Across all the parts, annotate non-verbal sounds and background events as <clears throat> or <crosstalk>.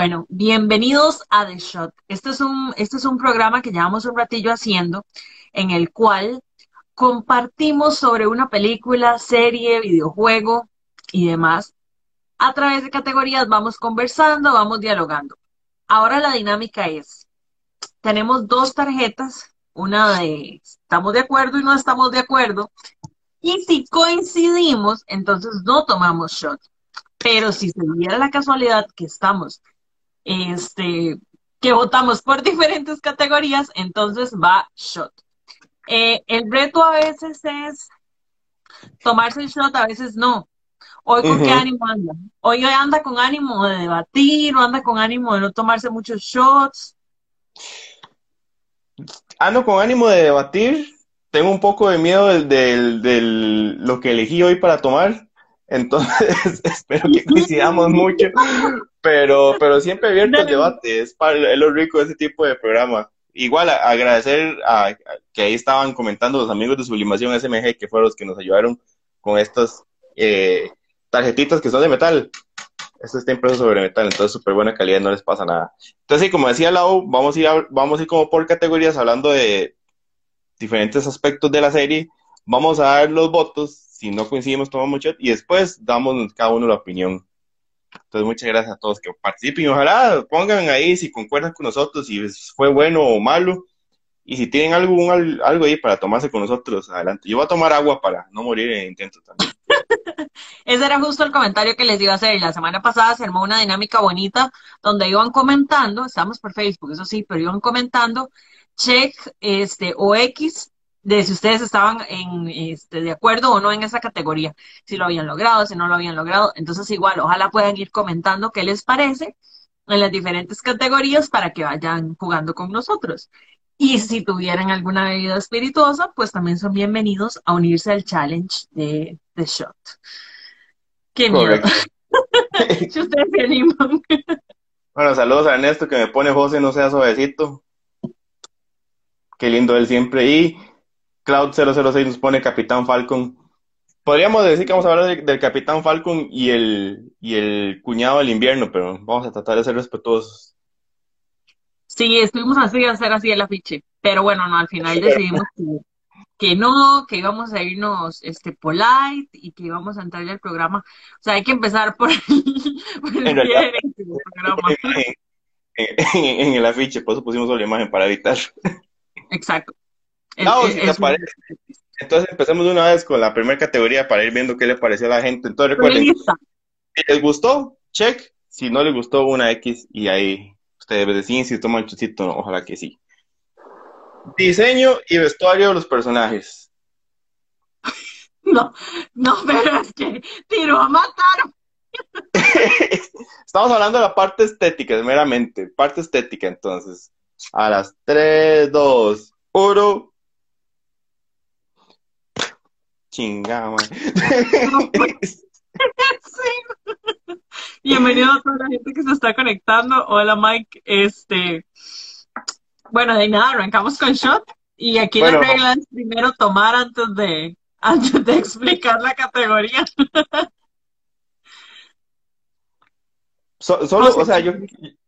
Bueno, bienvenidos a The Shot. Este es un, este es un programa que llevamos un ratillo haciendo, en el cual compartimos sobre una película, serie, videojuego y demás. A través de categorías vamos conversando, vamos dialogando. Ahora la dinámica es, tenemos dos tarjetas, una de estamos de acuerdo y no estamos de acuerdo, y si coincidimos, entonces no tomamos shot. Pero si se diera la casualidad que estamos, este, que votamos por <laughs> diferentes categorías, entonces va shot. Eh, el reto a veces es tomarse el shot, a veces no. Hoy con qué ánimo anda? Hoy anda con ánimo de debatir o anda con ánimo de no tomarse muchos shots. Ando con ánimo de debatir. Tengo un poco de miedo de lo que elegí hoy para tomar. Entonces, <laughs> espero que <laughs> coincidamos mucho. Pero, pero siempre abierto el debate. Es, para, es lo rico de ese tipo de programa. Igual agradecer a, que ahí estaban comentando los amigos de Sublimación SMG, que fueron los que nos ayudaron con estas eh, tarjetitas que son de metal. Esto está impreso sobre metal, entonces súper buena calidad, no les pasa nada. Entonces, sí, como decía Lau, vamos a ir, vamos a ir como por categorías hablando de diferentes aspectos de la serie. Vamos a dar los votos, si no coincidimos, tomamos mucho, y después damos cada uno la opinión. Entonces, muchas gracias a todos que participen. Ojalá pongan ahí si concuerdan con nosotros, si fue bueno o malo. Y si tienen algo, algo ahí para tomarse con nosotros, adelante. Yo voy a tomar agua para no morir en intento también. <laughs> Ese era justo el comentario que les iba a hacer. La semana pasada se armó una dinámica bonita donde iban comentando, estamos por Facebook, eso sí, pero iban comentando check este, o X de si ustedes estaban en, este, de acuerdo o no en esa categoría, si lo habían logrado, si no lo habían logrado. Entonces, igual, ojalá puedan ir comentando qué les parece en las diferentes categorías para que vayan jugando con nosotros. Y si tuvieran alguna bebida espirituosa, pues también son bienvenidos a unirse al challenge de, de Shot. Qué miedo. <laughs> si ustedes se animan. bueno, saludos a Ernesto que me pone José, no sea suavecito. Qué lindo él siempre. Y Cloud006 nos pone Capitán Falcon. Podríamos decir que vamos a hablar del, Capitán Falcon y el, y el cuñado del invierno, pero vamos a tratar de ser respetuosos. Sí, estuvimos así a hacer así el afiche, pero bueno, no, al final decidimos que, no, que íbamos a irnos este polite y que íbamos a entrar al programa. O sea, hay que empezar por el, <laughs> programa. En, el afiche, por eso pusimos la imagen para evitar. Exacto. Entonces empecemos de una vez con la primera categoría para ir viendo qué le pareció a la gente. Entonces recuerden, si les gustó, check. Si no les gustó, una X y ahí ustedes deciden si toman chusito no, ojalá que sí. Diseño y vestuario de los personajes. <laughs> No, no, pero es que tiro a matar. <laughs> Estamos hablando de la parte estética, meramente. Parte estética, entonces. A las 3, 2, 1. Chingada, <laughs> Bienvenido a toda la gente que se está conectando. Hola, Mike. Este, bueno, de nada, arrancamos con shot. Y aquí la regla es primero tomar antes de, <laughs> antes de explicar la categoría. solo, o sea, yo,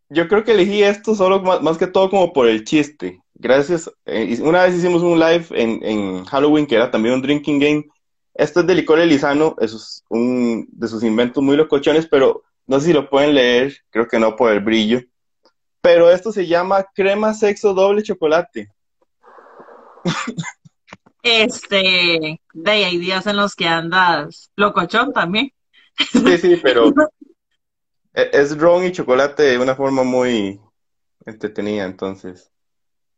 yo creo que elegí esto solo más, que todo como por el chiste. Gracias. Eh, una vez hicimos un live en, en Halloween que era también un drinking game esto es de Licor Elizano, es un de sus inventos muy locochones, pero no sé si lo pueden leer, creo que no por el brillo. Pero esto se llama crema sexo doble chocolate. Este, de ahí hay días en los que andas locochón también. Sí, sí, pero <laughs> e, es ron y chocolate de una forma muy entretenida, entonces.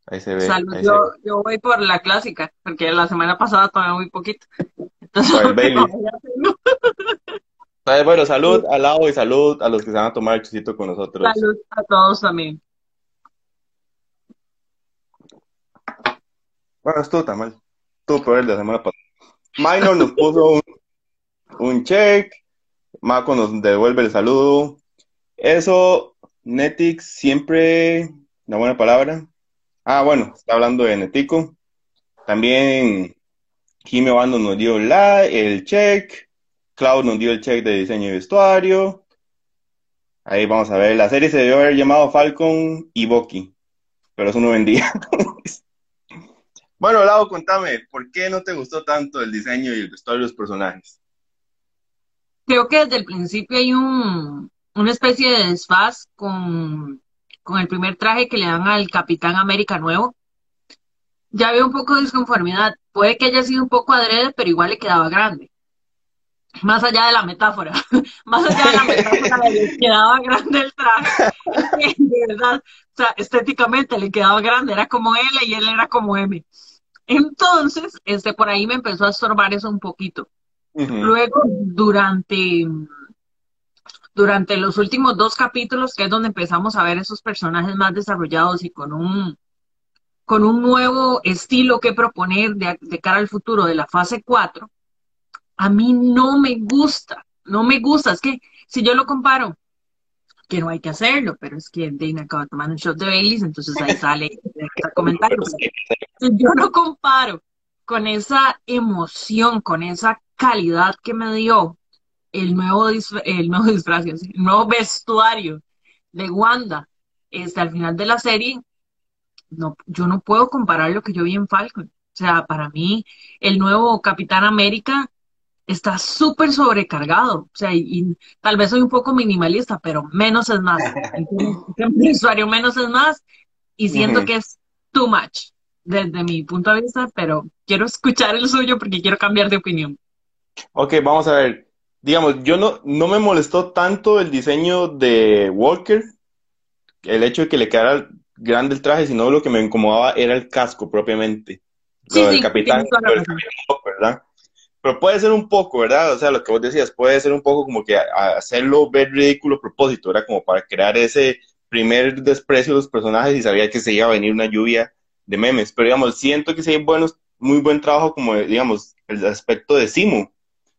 Ahí se ve. yo, yo voy por la clásica, porque la semana pasada tomé muy poquito. <laughs> <laughs> bueno, salud al lado y salud a los que se van a tomar el chusito con nosotros. Salud a todos también. Bueno, estuvo tan mal. Estuvo peor el de la semana pasada. Minor nos puso un, check. Marco nos devuelve el saludo. Eso, Netix, siempre una buena palabra. Ah, bueno, está hablando de Netico. También Jimmy Bando nos dio la, el check. Cloud nos dio el check de diseño y vestuario. Ahí vamos a ver. La serie se debió haber llamado Falcon y Bucky, pero eso no vendía. bueno, Lau, contame, ¿por qué no te gustó tanto el diseño y el vestuario de los personajes? Creo que desde el principio hay un, una especie de desfaz con, con el primer traje que le dan al Capitán América nuevo. Ya había un poco de disconformidad. Puede que haya sido un poco adrede, pero igual le quedaba grande. Más allá de la metáfora, <laughs> más allá de la metáfora, le quedaba grande el traje. <laughs> De verdad, o sea, estéticamente le quedaba grande, era como L y él era como M. Entonces, este, por ahí me empezó a estorbar eso un poquito. Luego, durante, durante los últimos dos capítulos, que es donde empezamos a ver esos personajes más desarrollados y con un, con un nuevo estilo que proponer de, de cara al futuro de la fase 4, a mí no me gusta, no me gusta. Es que si yo lo comparo, que no hay que hacerlo, pero es que Dana acaba tomando un shot de Baileys, entonces ahí sale <laughs> el comentario. Si yo lo comparo con esa emoción, con esa calidad que me dio el nuevo, el nuevo <laughs> disfraz, el nuevo vestuario de Wanda este, al final de la serie, no, yo no puedo comparar lo que yo vi en Falcon. O sea, para mí, el nuevo Capitán América está súper sobrecargado. O sea, y, tal vez soy un poco minimalista, pero menos es más. <laughs> El usuario menos es más y siento que es too much desde mi punto de vista, pero quiero escuchar el suyo porque quiero cambiar de opinión. Ok, vamos a ver. Digamos, yo no, no me molestó tanto el diseño de Walker, el hecho de que le quedara grande el traje, sino lo que me incomodaba era el casco propiamente. Sí, sí, capitán, ¿verdad? Pero puede ser un poco, ¿verdad? O sea, lo que vos decías, puede ser un poco como que hacerlo ver ridículo a propósito, era como para crear ese primer desprecio de los personajes y sabía que se iba a venir una lluvia de memes. Pero digamos, siento que sí hay buenos, muy buen trabajo como, digamos, el aspecto de Simo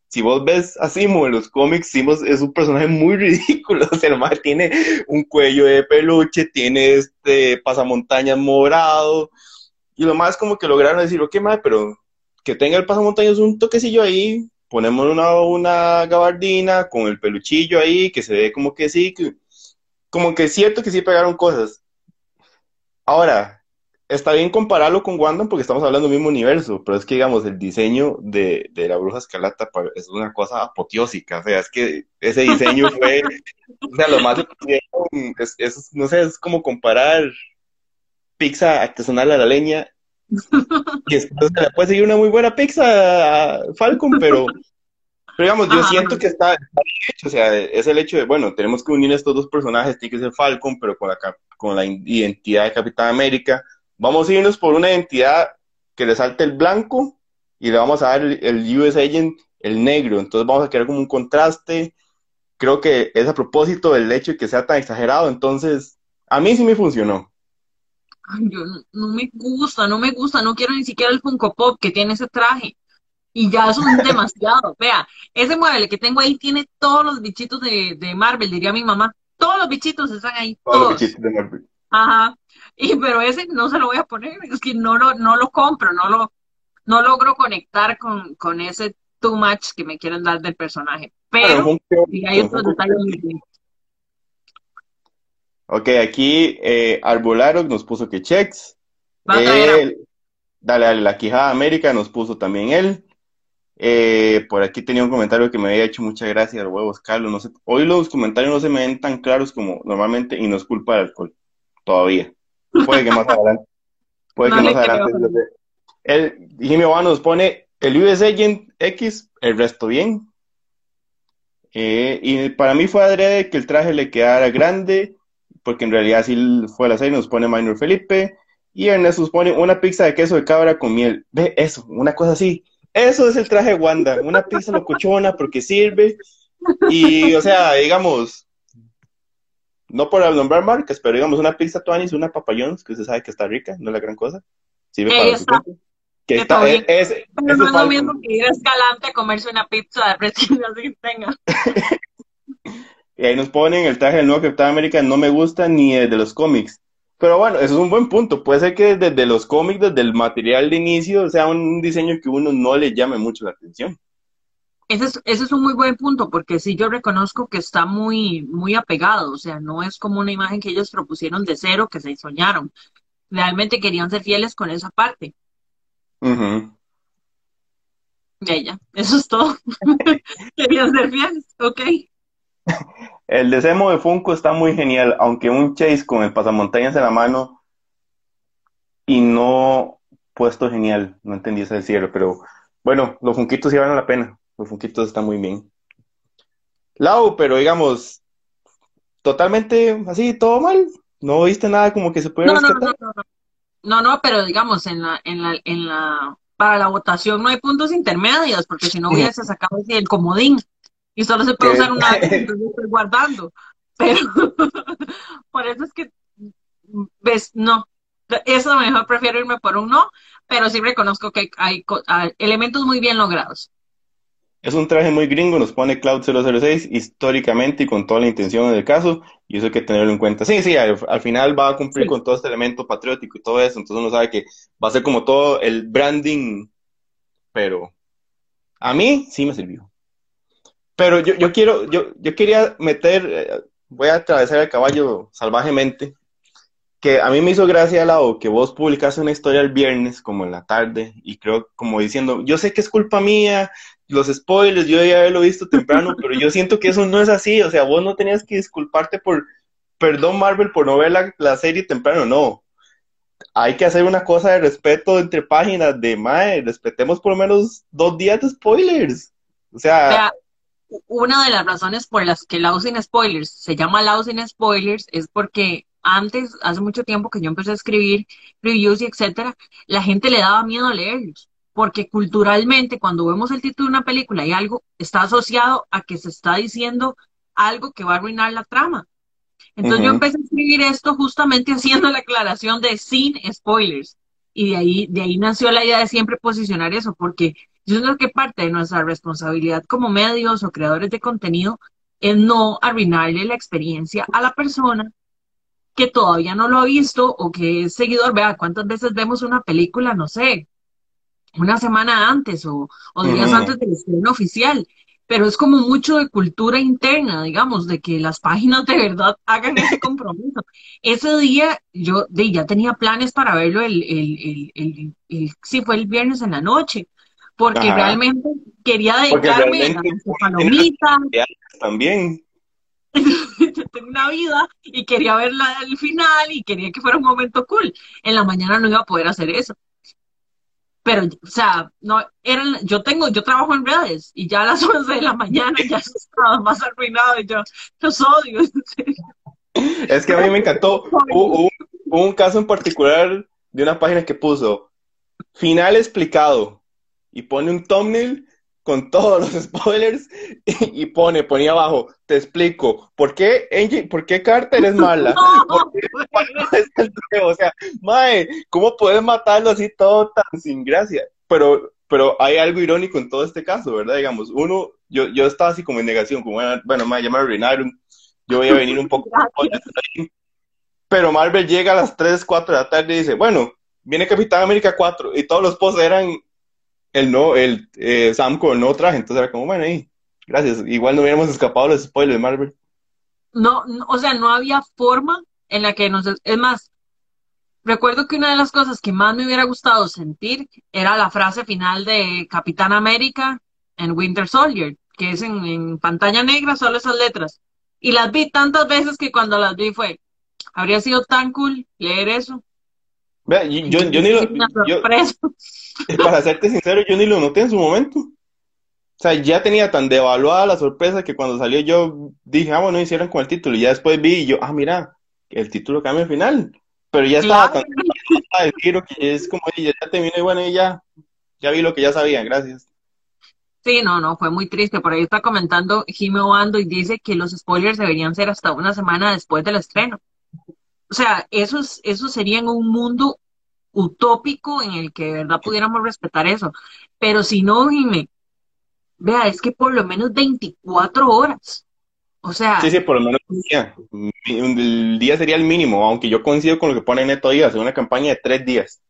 si vos ves a Simo en los cómics, Simo es un personaje muy <laughs> ridículo. O sea, el tiene un cuello de peluche, tiene este pasamontañas morado. Y lo más como que lograron decir, ok, madre, pero que tenga el pasamontañas un toquecillo ahí, ponemos una, una gabardina con el peluchillo ahí, que se ve como que sí, como que es cierto que sí pegaron cosas. Ahora, está bien compararlo con Wanda porque estamos hablando del mismo universo, pero es que, digamos, el diseño de, la bruja escarlata es una cosa apoteósica, o sea, es que ese diseño <laughs> fue, o sea, lo más es, no sé, es como comparar pizza artesanal a la leña y después se le puede seguir una muy buena pizza a Falcon, pero, digamos, yo siento que está, hecho, o sea, es el hecho de, bueno, tenemos que unir estos dos personajes, tiene que ser Falcon, pero con la, con la identidad de Capitán América, Vamos a irnos por una identidad que le salte el blanco y le vamos a dar el, US Agent el negro. Entonces vamos a crear como un contraste. Creo que es a propósito del hecho de que sea tan exagerado. Entonces, a mí sí me funcionó. Ay, yo no, me gusta, no me gusta, no quiero ni siquiera el Funko Pop que tiene ese traje. Y ya son <laughs> demasiado. Vea, ese mueble que tengo ahí tiene todos los bichitos de, de Marvel, diría mi mamá. Todos los bichitos están ahí. Todos, todos. los bichitos de Marvel. Ajá. Y, pero ese no se lo voy a poner, es que no lo, no lo compro, no lo, no logro conectar con, con ese too much que me quieren dar del personaje. Pero hay otros detalles Ok, aquí eh, Arbolaro nos puso que checks. dale, dale, la Quijada América nos puso también él. Eh, por aquí tenía un comentario que me había hecho muchas gracias, huevos, Carlos. No sé, hoy los comentarios no se me ven tan claros como normalmente y no es culpa del alcohol, todavía. Puede que más adelante. Puede que más adelante. El Jimmy Obama nos pone el US Agent X, el resto bien. Eh, y para mí fue adrede que el traje le quedara grande, porque en realidad sí fue la serie, nos pone Minor Felipe. Y Ernesto nos pone una pizza de queso de cabra con miel. Ve eso, una cosa así. Eso es el traje de Wanda, una pizza locuchona porque sirve. Y, o sea, digamos, no por nombrar marcas, pero digamos una pizza Tuanis, una papayons, que usted sabe que está rica, no es la gran cosa. Sirve para está. Que está, es, es, pero no es lo mismo que ir a Escalante a comerse una pizza de precio así tenga. <laughs> y ahí nos ponen el traje del nuevo Capitán América, no me gusta ni de los cómics. Pero bueno, eso es un buen punto. Puede ser que desde los cómics, desde el material de inicio, sea un diseño que uno no le llame mucho la atención. Ese es, ese es un muy buen punto, porque sí yo reconozco que está muy, muy apegado, o sea, no es como una imagen que ellos propusieron de cero, que se soñaron. Realmente querían ser fieles con esa parte. Ya, ya, eso es todo. <laughs> Querían ser fieles, ok. El de Semo de Funko está muy genial, aunque un Chase con el pasamontañas en la mano y no puesto genial, no entendí ese cierre, pero bueno, los Funquitos sí valen la pena, los Funquitos están muy bien. Lau, pero digamos, totalmente así, todo mal, no viste nada como que se pudiera No, no, no, rescatar. no, no. No, no, pero digamos, en la, en la, en la, para la votación no hay puntos intermedios, porque si no hubiese <laughs> sacado así el comodín y solo se puede usar una vez, entonces <laughs> estoy guardando. Pero <laughs> por eso es que, ves, no, eso mejor prefiero irme por un no, pero sí reconozco que hay elementos muy bien logrados. Es un traje muy gringo, nos pone Cloud 006 históricamente y con toda la intención del caso, y eso hay que tenerlo en cuenta. Sí, sí, al, al final va a cumplir Sí. con todo este elemento patriótico y todo eso, entonces uno sabe que va a ser como todo el branding, pero a mí sí me sirvió. Pero yo, yo quiero, yo, yo quería meter, eh, voy a atravesar el caballo salvajemente, que a mí me hizo gracia, Lau, que vos publicaste una historia el viernes, como en la tarde, y creo como diciendo, yo sé que es culpa mía, los spoilers, yo debía haberlo visto temprano, pero yo siento que eso no es así, o sea, vos no tenías que disculparte por, perdón Marvel, por no ver la, la serie temprano, no. Hay que hacer una cosa de respeto entre páginas de Mae, respetemos por lo menos dos días de spoilers. O sea, una de las razones por las que Lau sin spoilers se llama Lau sin spoilers es porque antes, hace mucho tiempo que yo empecé a escribir reviews y etcétera, la gente le daba miedo leerlos. Porque culturalmente, cuando vemos el título de una película y algo está asociado a que se está diciendo algo que va a arruinar la trama. Entonces yo empecé a escribir esto justamente <laughs> haciendo la aclaración de sin spoilers. Y de ahí, de ahí nació la idea de siempre posicionar eso, porque yo creo que parte de nuestra responsabilidad como medios o creadores de contenido es no arruinarle la experiencia a la persona que todavía no lo ha visto o que es seguidor. Vea, ¿cuántas veces vemos una película, no sé, una semana antes o, o días antes del estreno oficial? Pero es como mucho de cultura interna, digamos, de que las páginas de verdad hagan ese compromiso. Ese día yo de, ya tenía planes para verlo el, el, el, el, el- sí fue el viernes en la noche, porque Ajá. realmente quería dedicarme a realmente hacer palomitas, <laughs> también. <laughs> yo tengo una vida y quería verla al final y quería que fuera un momento cool. En la mañana no iba a poder hacer eso. Pero, o sea, no, eran, yo tengo, yo trabajo en redes y ya a las <laughs> 11 de la mañana ya <laughs> estaba más arruinado y yo los odio. Es que a mí me encantó. <laughs> Hubo- hubo un caso en particular de una página que puso final explicado y pone un thumbnail con todos los <laughs> spoilers y, y pone, ponía abajo, te explico, ¿por qué Angie, por qué Carter es mala? <laughs> No, <laughs> Es el o sea, mae, ¿cómo puedes matarlo así todo tan sin gracia? Pero, pero hay algo irónico en todo este caso, ¿verdad? Digamos, uno, yo, yo estaba así como en negación, como, bueno, bueno, mae, ya me arruinaron, yo voy a venir un poco, pero Marvel llega a las 3, 4 de la tarde y dice, bueno, viene Capitán América 4, y todos los posts eran el no, el eh, Sam con el nuevo traje, entonces era como, bueno, ahí, gracias, igual no hubiéramos escapado los spoilers de Marvel. no, no, o sea, no había forma en la que nos, es más, recuerdo que una de las cosas que más me hubiera gustado sentir era la frase final de Capitán América en Winter Soldier, que es en, en pantalla negra, solo esas letras. Y las vi tantas veces que cuando las vi fue, habría sido tan cool leer eso. Vea, y yo, yo ni lo, yo, <laughs> para serte sincero, yo ni lo noté en su momento. O sea, ya tenía tan devaluada la sorpresa que cuando salió yo dije, ah, bueno, hicieron con el título. Y ya después vi y yo, ah, mira, el título cambia al final. Pero ya estaba Claro. tan el que es como, ya, ya terminó y bueno, y ya, ya vi lo que ya sabía, gracias. Sí, no, no, fue muy triste. Por ahí está comentando Jimmy Obando y dice que los spoilers deberían ser hasta una semana después del estreno. O sea, eso, es- eso sería en un mundo utópico en el que de verdad pudiéramos respetar eso. Pero si no, Jimmy, vea, es que por lo menos 24 horas. O sea, Sí, sí, por lo menos un día. El día sería el mínimo, aunque yo coincido con lo que pone Neto Díaz, hacer una campaña de tres días.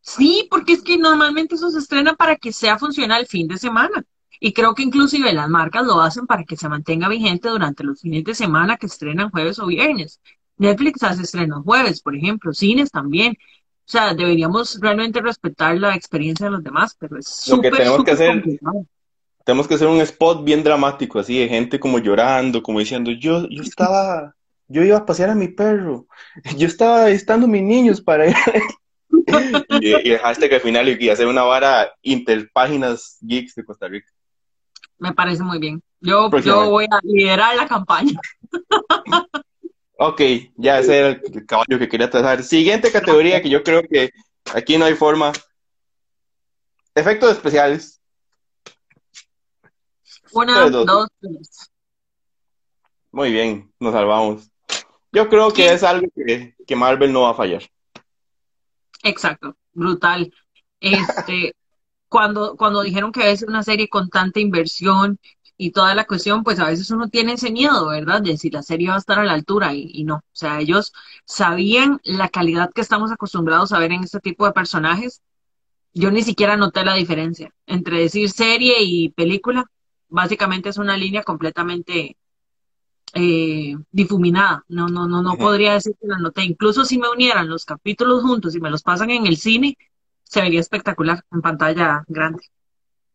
sí, porque es que normalmente eso se estrena para que sea funcional el fin de semana. Y creo que inclusive las marcas lo hacen para que se mantenga vigente durante los fines de semana que estrenan jueves o viernes. Netflix hace estrenos jueves, por ejemplo, cines también. O sea, deberíamos realmente respetar la experiencia de los demás, pero es Lo que súper, tenemos que súper hacer, complicado. tenemos que hacer un spot bien dramático, así, de gente como llorando, como diciendo, yo, yo estaba, yo iba a pasear a mi perro, <laughs> yo estaba estando mis niños para ir. <laughs> Y, y el hashtag al final y hacer una vara interpáginas geeks de Costa Rica. Me parece muy bien. Yo, yo voy a liderar la campaña. <laughs> Ok, ya ese era el caballo que quería trazar. Siguiente categoría que yo creo que aquí no hay forma. Efectos especiales. Una, Tres, dos. dos, tres. Muy bien, nos salvamos. Yo creo que es algo que, que Marvel no va a fallar. Exacto, brutal. Este, <laughs> cuando, cuando dijeron que es una serie con tanta inversión y toda la cuestión, pues a veces uno tiene ese miedo, ¿verdad? De si la serie va a estar a la altura y, y no. O sea, ellos sabían la calidad que estamos acostumbrados a ver en este tipo de personajes. Yo ni siquiera noté la diferencia entre decir serie y película. Básicamente es una línea completamente eh, difuminada. No, no, no, no podría decir que la noté. Incluso si me unieran los capítulos juntos y me los pasan en el cine, se vería espectacular en pantalla grande.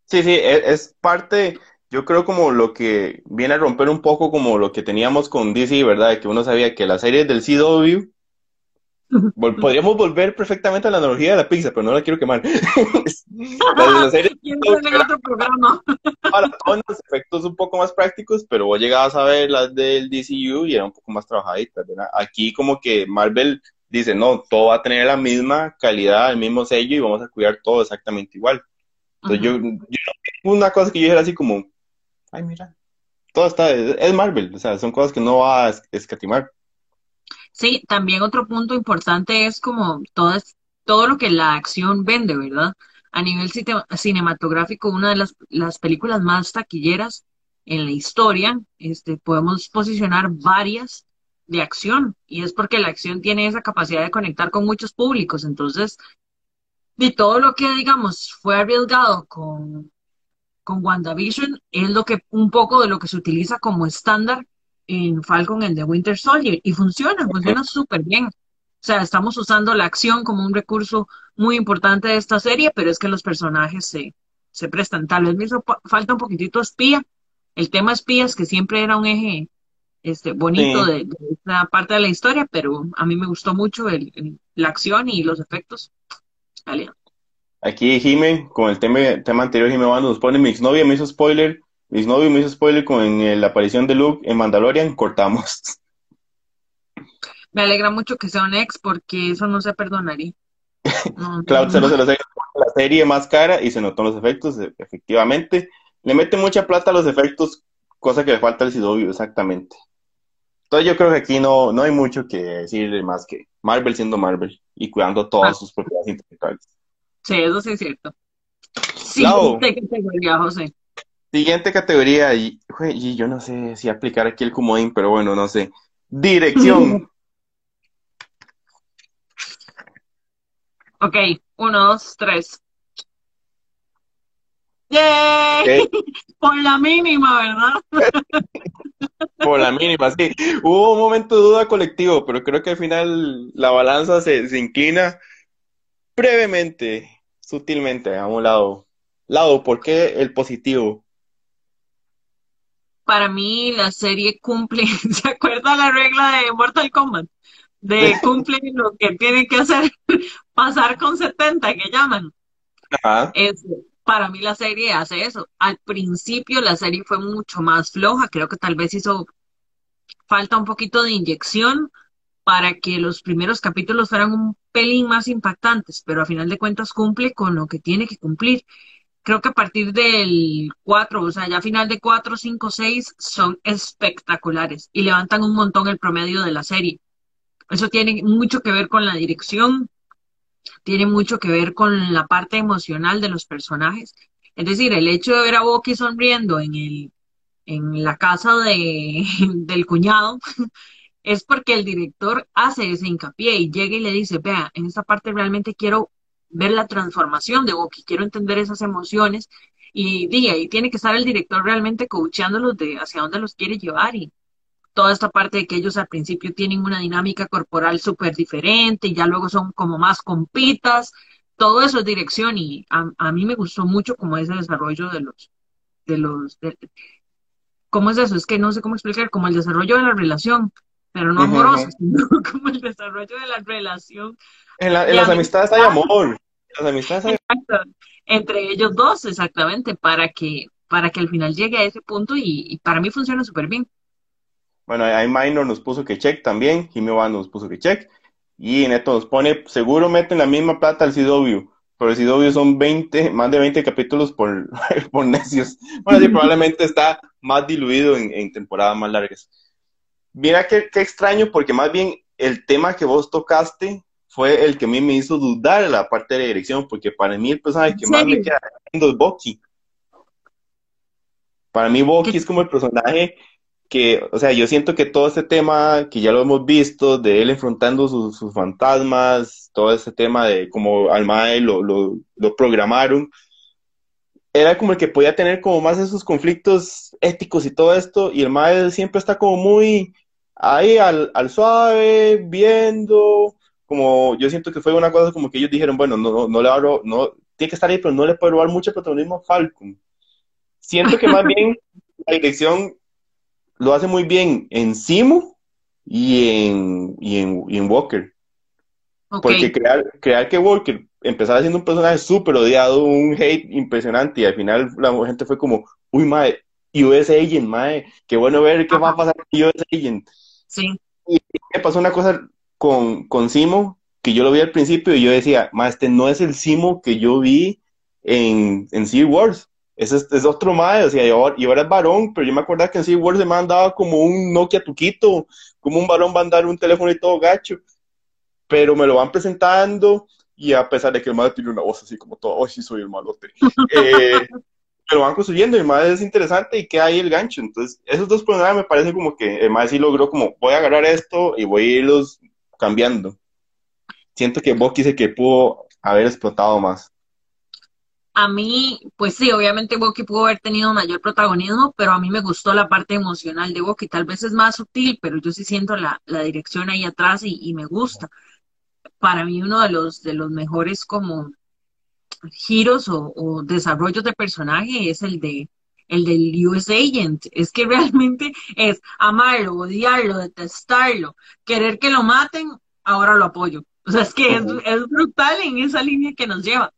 Sí, sí, e- es, parte, yo creo como lo que viene a romper un poco como lo que teníamos con DC, ¿verdad? Que uno sabía que las series del CW, <laughs> vol- podríamos volver perfectamente a la analogía de la pizza, pero no la quiero quemar. <laughs> Las series ¿Quién sabe en otro programa? <laughs> maratones, efectos un poco más prácticos, pero vos llegabas a ver las del DCU y eran un poco más trabajaditas, ¿verdad? Aquí como que Marvel dice, no, todo va a tener la misma calidad, el mismo sello y vamos a cuidar todo exactamente igual. Entonces yo, yo una cosa que yo dijera así como, ay, mira, todo está, es, Marvel, o sea, son cosas que no va a es- escatimar. Sí, también otro punto importante es como todo, todo lo que la acción vende, ¿verdad? A nivel cinematográfico, una de las, las películas más taquilleras en la historia, este, podemos posicionar varias de acción, y es porque la acción tiene esa capacidad de conectar con muchos públicos. Entonces, de todo lo que, digamos, fue arriesgado con, con WandaVision, es lo que, un poco de lo que se utiliza como estándar en Falcon and the Winter Soldier, y funciona, funciona súper bien. O sea, estamos usando la acción como un recurso muy importante de esta serie, pero es que los personajes se, se prestan. Tal vez me hizo falta un poquitito espía. El tema espías, que siempre era un eje este, bonito Sí, de, de esta parte de la historia, pero a mí me gustó mucho el- el- la acción y los efectos. Dale. Aquí Jime, con el tema, tema anterior, Jime Bando nos pone, mi exnovia me hizo spoiler, mi exnovio me hizo spoiler con eh, la aparición de Luke en Mandalorian, cortamos. <laughs> Me alegra mucho que sea un ex porque eso no se perdonaría. No, Cloud no, no. 006 la serie más cara y se notó los efectos, e- efectivamente. Le mete mucha plata a los efectos, cosa que le falta al CW, exactamente. Entonces yo creo que aquí no, no hay mucho que decirle más que Marvel siendo Marvel y cuidando Ah, todas sus propiedades intelectuales. Sí, eso sí es cierto. Siguiente categoría, José. siguiente categoría, y, y yo no sé si aplicar aquí el comodín, pero bueno, no sé. Dirección. <laughs> Ok, uno, dos, tres. ¡Yay! <laughs> Por la mínima, ¿verdad? <laughs> por la mínima, sí. Hubo un momento de duda colectivo, pero creo que al final la balanza se, se inclina brevemente, sutilmente a un lado. Lado, ¿por qué el positivo? Para mí la serie cumple, <laughs> ¿se acuerda la regla de Mortal Kombat? De cumple lo que tiene que hacer, <laughs> pasar con 70, que llaman. Ajá. Es, para mí la serie hace eso. Al principio la serie fue mucho más floja, creo que tal vez hizo falta un poquito de inyección para que los primeros capítulos fueran un pelín más impactantes, pero a final de cuentas cumple con lo que tiene que cumplir. Creo que a partir del 4, o sea, ya final de 4, 5, 6 son espectaculares y levantan un montón el promedio de la serie. Eso tiene mucho que ver con la dirección, tiene mucho que ver con la parte emocional de los personajes. Es decir, el hecho de ver a Bucky sonriendo en el, en la casa de, <laughs> del cuñado es porque el director hace ese hincapié y llega y le dice, vea, en esta parte realmente quiero ver la transformación de Bucky, quiero entender esas emociones y, y tiene que estar el director realmente coachándolos de hacia dónde los quiere llevar y toda esta parte de que ellos al principio tienen una dinámica corporal súper diferente y ya luego son como más compitas, todo eso es dirección y a, mí me gustó mucho como ese desarrollo de los, de los, ¿cómo es eso? Es que no sé cómo explicar, como el desarrollo de la relación, pero no amorosa, sino <laughs> como el desarrollo de la relación. En, las amistades hay amor. En las amistades hay... Exacto. Entre ellos dos, exactamente, para que, para que al final llegue a ese punto y, para mí funciona súper bien. Bueno, ahí Minor nos puso que check también, Jimmy nos puso que check, y Neto nos pone, seguro meten la misma plata al CW, pero el CW son 20, más de 20 capítulos por, <laughs> por necios. Bueno, sí, <laughs> probablemente está más diluido en, en temporadas más largas. Mira qué, qué extraño, porque más bien el tema que vos tocaste fue el que a mí me hizo dudar la parte de la dirección, porque para mí el personaje que más me queda es Bucky. Para mí Bucky es como el personaje que, o sea, yo siento que todo este tema que ya lo hemos visto, de él enfrentando sus, sus fantasmas, todo ese tema de cómo al lo, lo, lo, programaron, era como el que podía tener como más esos conflictos éticos y todo esto, y el Mae siempre está como muy ahí al, al suave, viendo, como yo siento que fue una cosa como que ellos dijeron, bueno, no, no, le abro, no, tiene que estar ahí, pero no le puede robar mucho protagonismo a Falcon. Siento que más bien <laughs> la dirección lo hace muy bien en Simo y en, y en, y en Walker. Porque crear, crear que Walker empezara siendo un personaje súper odiado, un hate impresionante, y al final la gente fue como, uy, mae, US Agent, mae, qué bueno ver qué va a pasar con US Agent. Sí. Y me pasó una cosa con, con Simo, que yo lo vi al principio y yo decía, ma, este no es el Simo que yo vi en, en Sea Wars. Ese es, otro mae, o sea, yo, yo, era varón, pero yo me acuerdo que en Sea Wars se me andaba como un Nokia tuquito, como un varón va a andar un teléfono y todo gacho. Pero me lo van presentando y a pesar de que el mae tiene una voz así como todo, oh, sí soy el malote. <laughs> Eh, me lo van construyendo y el es interesante y queda ahí el gancho. Entonces, esos dos personajes me parece como que el mae sí logró como, voy a agarrar esto y voy a irlos cambiando. Siento que Bucky es que pudo haber explotado más. A mí, pues sí, obviamente Bucky pudo haber tenido mayor protagonismo, pero a mí me gustó la parte emocional de Bucky. Tal vez es más sutil, pero yo sí siento la, dirección ahí atrás y, me gusta. Para mí uno de los, de los mejores como giros o, o desarrollos de personaje es el de el del US Agent. Es que <laughs> realmente es amarlo, odiarlo, detestarlo, querer que lo maten, ahora lo apoyo. O sea, es que es, brutal en esa línea que nos lleva.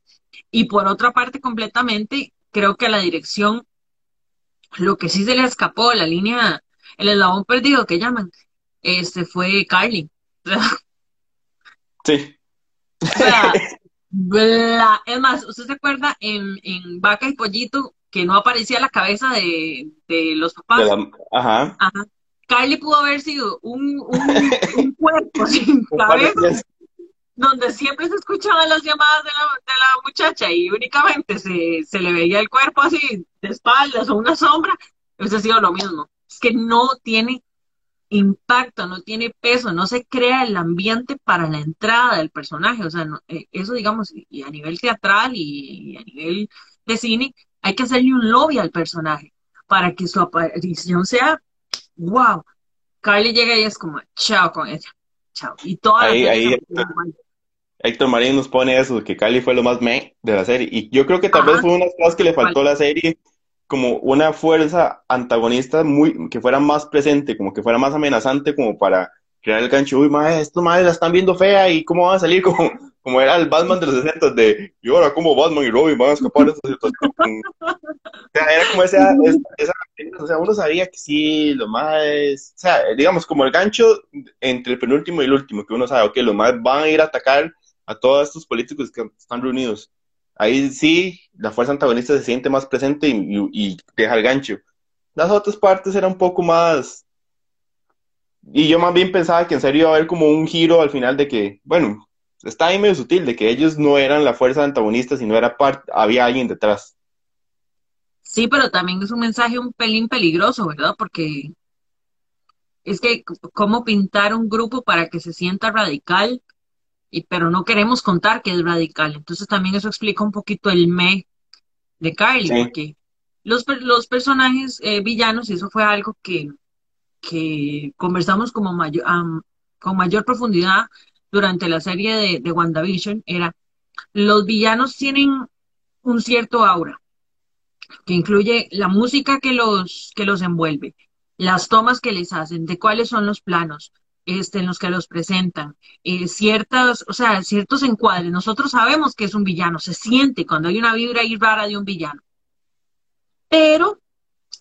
Y por otra parte, completamente, creo que la dirección, lo que sí se le escapó, la línea, el eslabón perdido que llaman, este fue Carly. <laughs> sí. O sea, es más, ¿usted se acuerda en, en Vaca y Pollito que no aparecía la cabeza de, los papás. ajá. Ajá. Carly pudo haber sido un, un, <laughs> cuerpo sin cabeza, donde siempre se escuchaban las llamadas de la, de la muchacha y únicamente se, se, le veía el cuerpo así de espaldas o una sombra, hubiese sido lo mismo. Es que no tiene impacto, no tiene peso, no se crea el ambiente para la entrada del personaje. O sea, eh, eso digamos, y a nivel teatral y a nivel de cine, hay que hacerle un lobby al personaje para que su aparición sea wow. Carly llega y es como chao con ella. Chao. Y toda ahí, ahí Héctor Marín nos pone eso, que Carly fue lo más me de la serie. Y yo creo que tal vez fue una de las cosas que le faltó a la serie, como una fuerza antagonista muy, que fuera más presente, como que fuera más amenazante, como para crear el gancho, uy, madre, estos madres la están viendo fea y cómo van a salir <laughs> como, como era el Batman de los 60 de, y ahora como Batman y Robin van a escapar de esta situación. <laughs> o sea, era como esa, esa, o sea, uno sabía que sí, lo más, o sea, digamos, como el gancho entre el penúltimo y el último, que uno sabe, ok, los más van a ir a atacar a todos estos políticos que están reunidos. Ahí sí, la fuerza antagonista se siente más presente y, deja el gancho. Las otras partes eran un poco más, y yo más bien pensaba que en serio iba a haber como un giro al final de que, bueno, está ahí medio sutil, de que ellos no eran la fuerza antagonista, sino era parte, había alguien detrás. Sí, pero también es un mensaje un pelín peligroso, ¿verdad? Porque es que cómo pintar un grupo para que se sienta radical y, pero no queremos contar que es radical. Entonces también eso explica un poquito el me de Carly, porque los, los personajes eh, villanos, y eso fue algo que, que conversamos como mayor, con mayor profundidad durante la serie de, de WandaVision, era los villanos tienen un cierto aura, que incluye la música que los, que los envuelve, las tomas que les hacen, de cuáles son los planos, este, en los que los presentan, eh, ciertas, o sea, ciertos encuadres. Nosotros sabemos que es un villano, se siente cuando hay una vibra ahí rara de un villano. Pero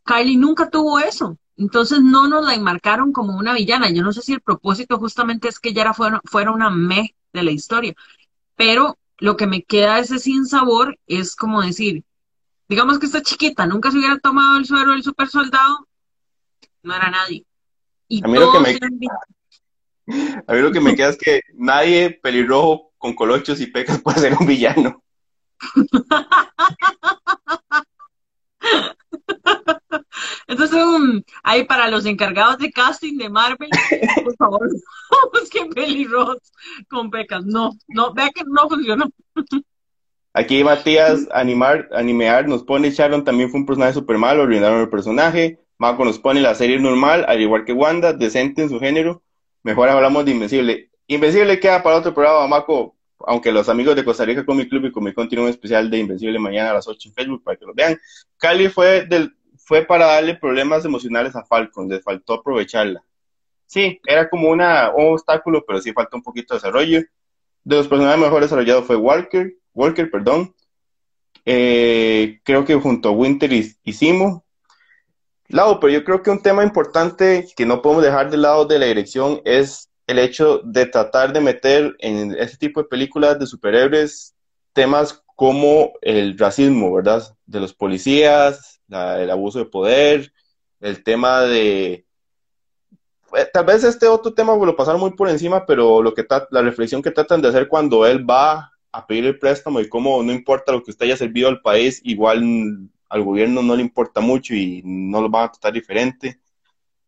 Kylie nunca tuvo eso. Entonces no nos la enmarcaron como una villana. Yo no sé si el propósito justamente es que ella era, fuera, fuera una me de la historia. Pero lo que me queda ese sin sabor es como decir, digamos que esta chiquita nunca se hubiera tomado el suero del super soldado, no era nadie. Y a mí, lo que, me, <laughs> a mí lo que me queda es que nadie pelirrojo con colochos y pecas <laughs> puede ser un villano. Entonces, um, ahí para los encargados de casting de Marvel, por favor, <laughs> busquen pelirrojos con pecas. No, no, vea que no funcionó. Aquí Matías Animar, Animear nos pone, Sharon también fue un personaje súper malo, arruinaron el personaje. Marco nos pone la serie normal, al igual que Wanda, decente en su género. Mejor hablamos de Invencible. Invencible queda para otro programa, Marco, aunque los amigos de Costa Rica Comic Club y Con tienen un especial de Invencible mañana a las 8 en Facebook para que lo vean. Cali fue, del, fue para darle problemas emocionales a Falcon, le faltó aprovecharla. Sí, era como una, un obstáculo, pero sí faltó un poquito de desarrollo. De los personajes mejor desarrollados fue Walker, Walker, perdón. Eh, creo que junto a Winter y, y Simo. Lado, pero yo creo que un tema importante que no podemos dejar de lado de la dirección es el hecho de tratar de meter en este tipo de películas de superhéroes temas como el racismo, ¿verdad? De los policías, el abuso de poder, el tema de... Eh, tal vez este otro tema lo pasaron muy por encima, pero lo que la reflexión que tratan de hacer cuando él va a pedir el préstamo y cómo no importa lo que usted haya servido al país, igual al gobierno no le importa mucho y no lo van a tratar diferente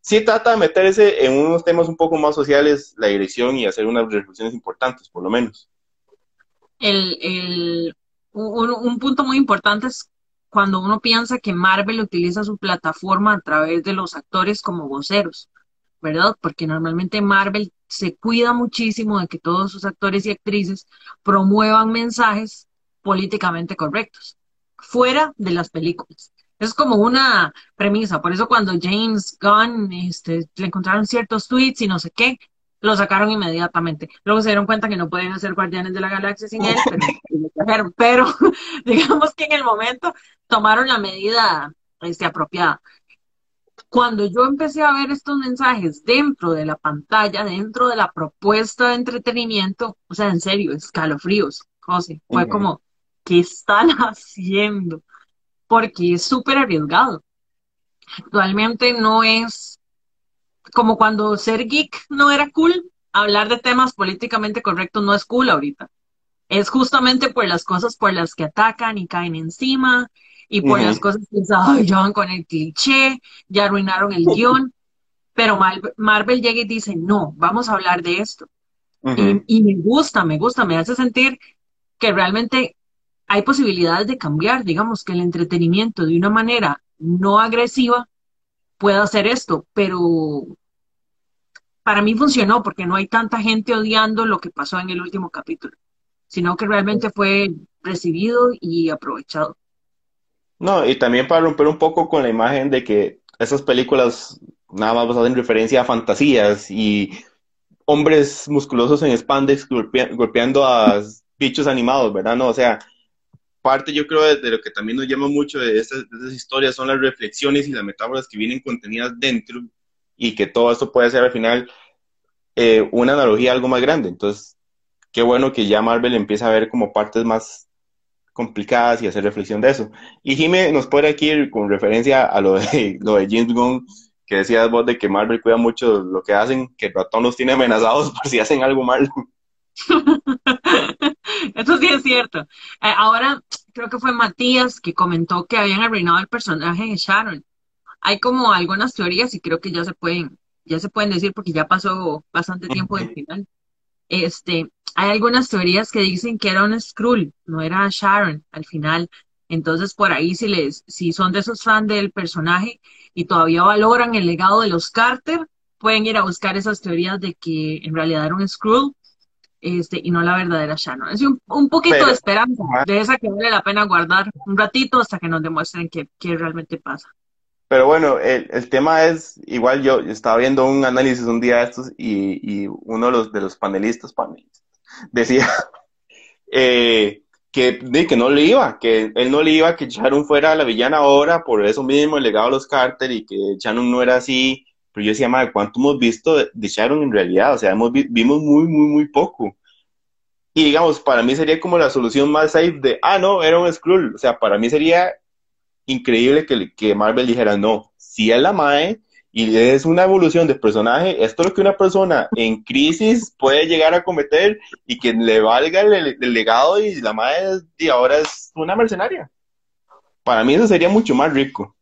sí trata de meterse en unos temas un poco más sociales, la dirección, y hacer unas reflexiones importantes, por lo menos. El, un, punto muy importante es cuando uno piensa que Marvel utiliza su plataforma a través de los actores como voceros, ¿verdad? Porque normalmente Marvel se cuida muchísimo de que todos sus actores y actrices promuevan mensajes políticamente correctos, fuera de las películas. Es como una premisa. Por eso cuando James Gunn este, le encontraron ciertos tweets y no sé qué, lo sacaron inmediatamente. Luego se dieron cuenta que no pueden hacer Guardianes de la Galaxia sin él, pero, <laughs> pero <laughs> digamos que en el momento tomaron la medida este, apropiada. Cuando yo empecé a ver estos mensajes dentro de la pantalla, dentro de la propuesta de entretenimiento, o sea, en serio, escalofríos, José, fue como, ¿qué están <laughs> haciendo? porque es súper arriesgado. Actualmente no es como cuando ser geek no era cool, hablar de temas políticamente correctos no es cool ahorita. Es justamente por las cosas por las que atacan y caen encima y por las cosas que ay, ya van con el cliché, ya arruinaron el <laughs> guion. Pero Marvel llega y dice, no, vamos a hablar de esto. y, y, me gusta, me gusta, me hace sentir que realmente hay posibilidades de cambiar, digamos que el entretenimiento de una manera no agresiva pueda hacer esto, pero para mí funcionó porque no hay tanta gente odiando lo que pasó en el último capítulo, sino que realmente fue recibido y aprovechado. No, y también para romper un poco con la imagen de que esas películas nada más hacen referencia a fantasías y hombres musculosos en spandex golpeando a bichos animados, ¿verdad? No, o sea, parte yo creo de, lo que también nos llama mucho de estas, historias son las reflexiones y las metáforas que vienen contenidas dentro y que todo esto puede ser al final eh, una analogía algo más grande. Entonces, qué bueno que ya Marvel empieza a ver como partes más complicadas y hacer reflexión de eso. Y Jime nos puede aquí con referencia a lo de, <laughs> lo de James Gunn, que decías vos de que Marvel cuida mucho lo que hacen, que el ratón los tiene amenazados <laughs> por si hacen algo malo. <laughs> <laughs> Eso sí es cierto. Eh, ahora creo que fue Matías que comentó que habían arruinado el personaje de Sharon. Hay como algunas teorías y creo que ya se pueden, ya se pueden decir porque ya pasó bastante tiempo del final. Este, hay algunas teorías que dicen que era un Skrull, no era Sharon al final. Entonces, por ahí, si, les, si son de esos fans del personaje y todavía valoran el legado de los Carter, pueden ir a buscar esas teorías de que en realidad era un Skrull este, y no la verdadera Shannon. Es un, un poquito de esperanza, de esa que vale la pena guardar un ratito hasta que nos demuestren qué, qué realmente pasa. Pero bueno, el, el, tema es, igual yo estaba viendo un análisis un día de estos y, y uno de los, de los panelistas, panelistas decía <laughs> eh, que, de, que no le iba, que él no le iba, que Sharon fuera la villana ahora, por eso mismo el legado de los Carter y que Sharon no era así, pero yo decía, madre, ¿cuánto hemos visto de, Sharon en realidad? O sea, hemos, vimos muy, muy, muy poco. Y digamos, para mí sería como la solución más safe de, ah, no, era un Skrull. O sea, para mí sería increíble que, que Marvel dijera, no, si es la Mae y es una evolución de personaje, esto es lo que una persona en crisis puede llegar a cometer y que le valga el, el legado y la Mae y ahora es una mercenaria. Para mí eso sería mucho más rico.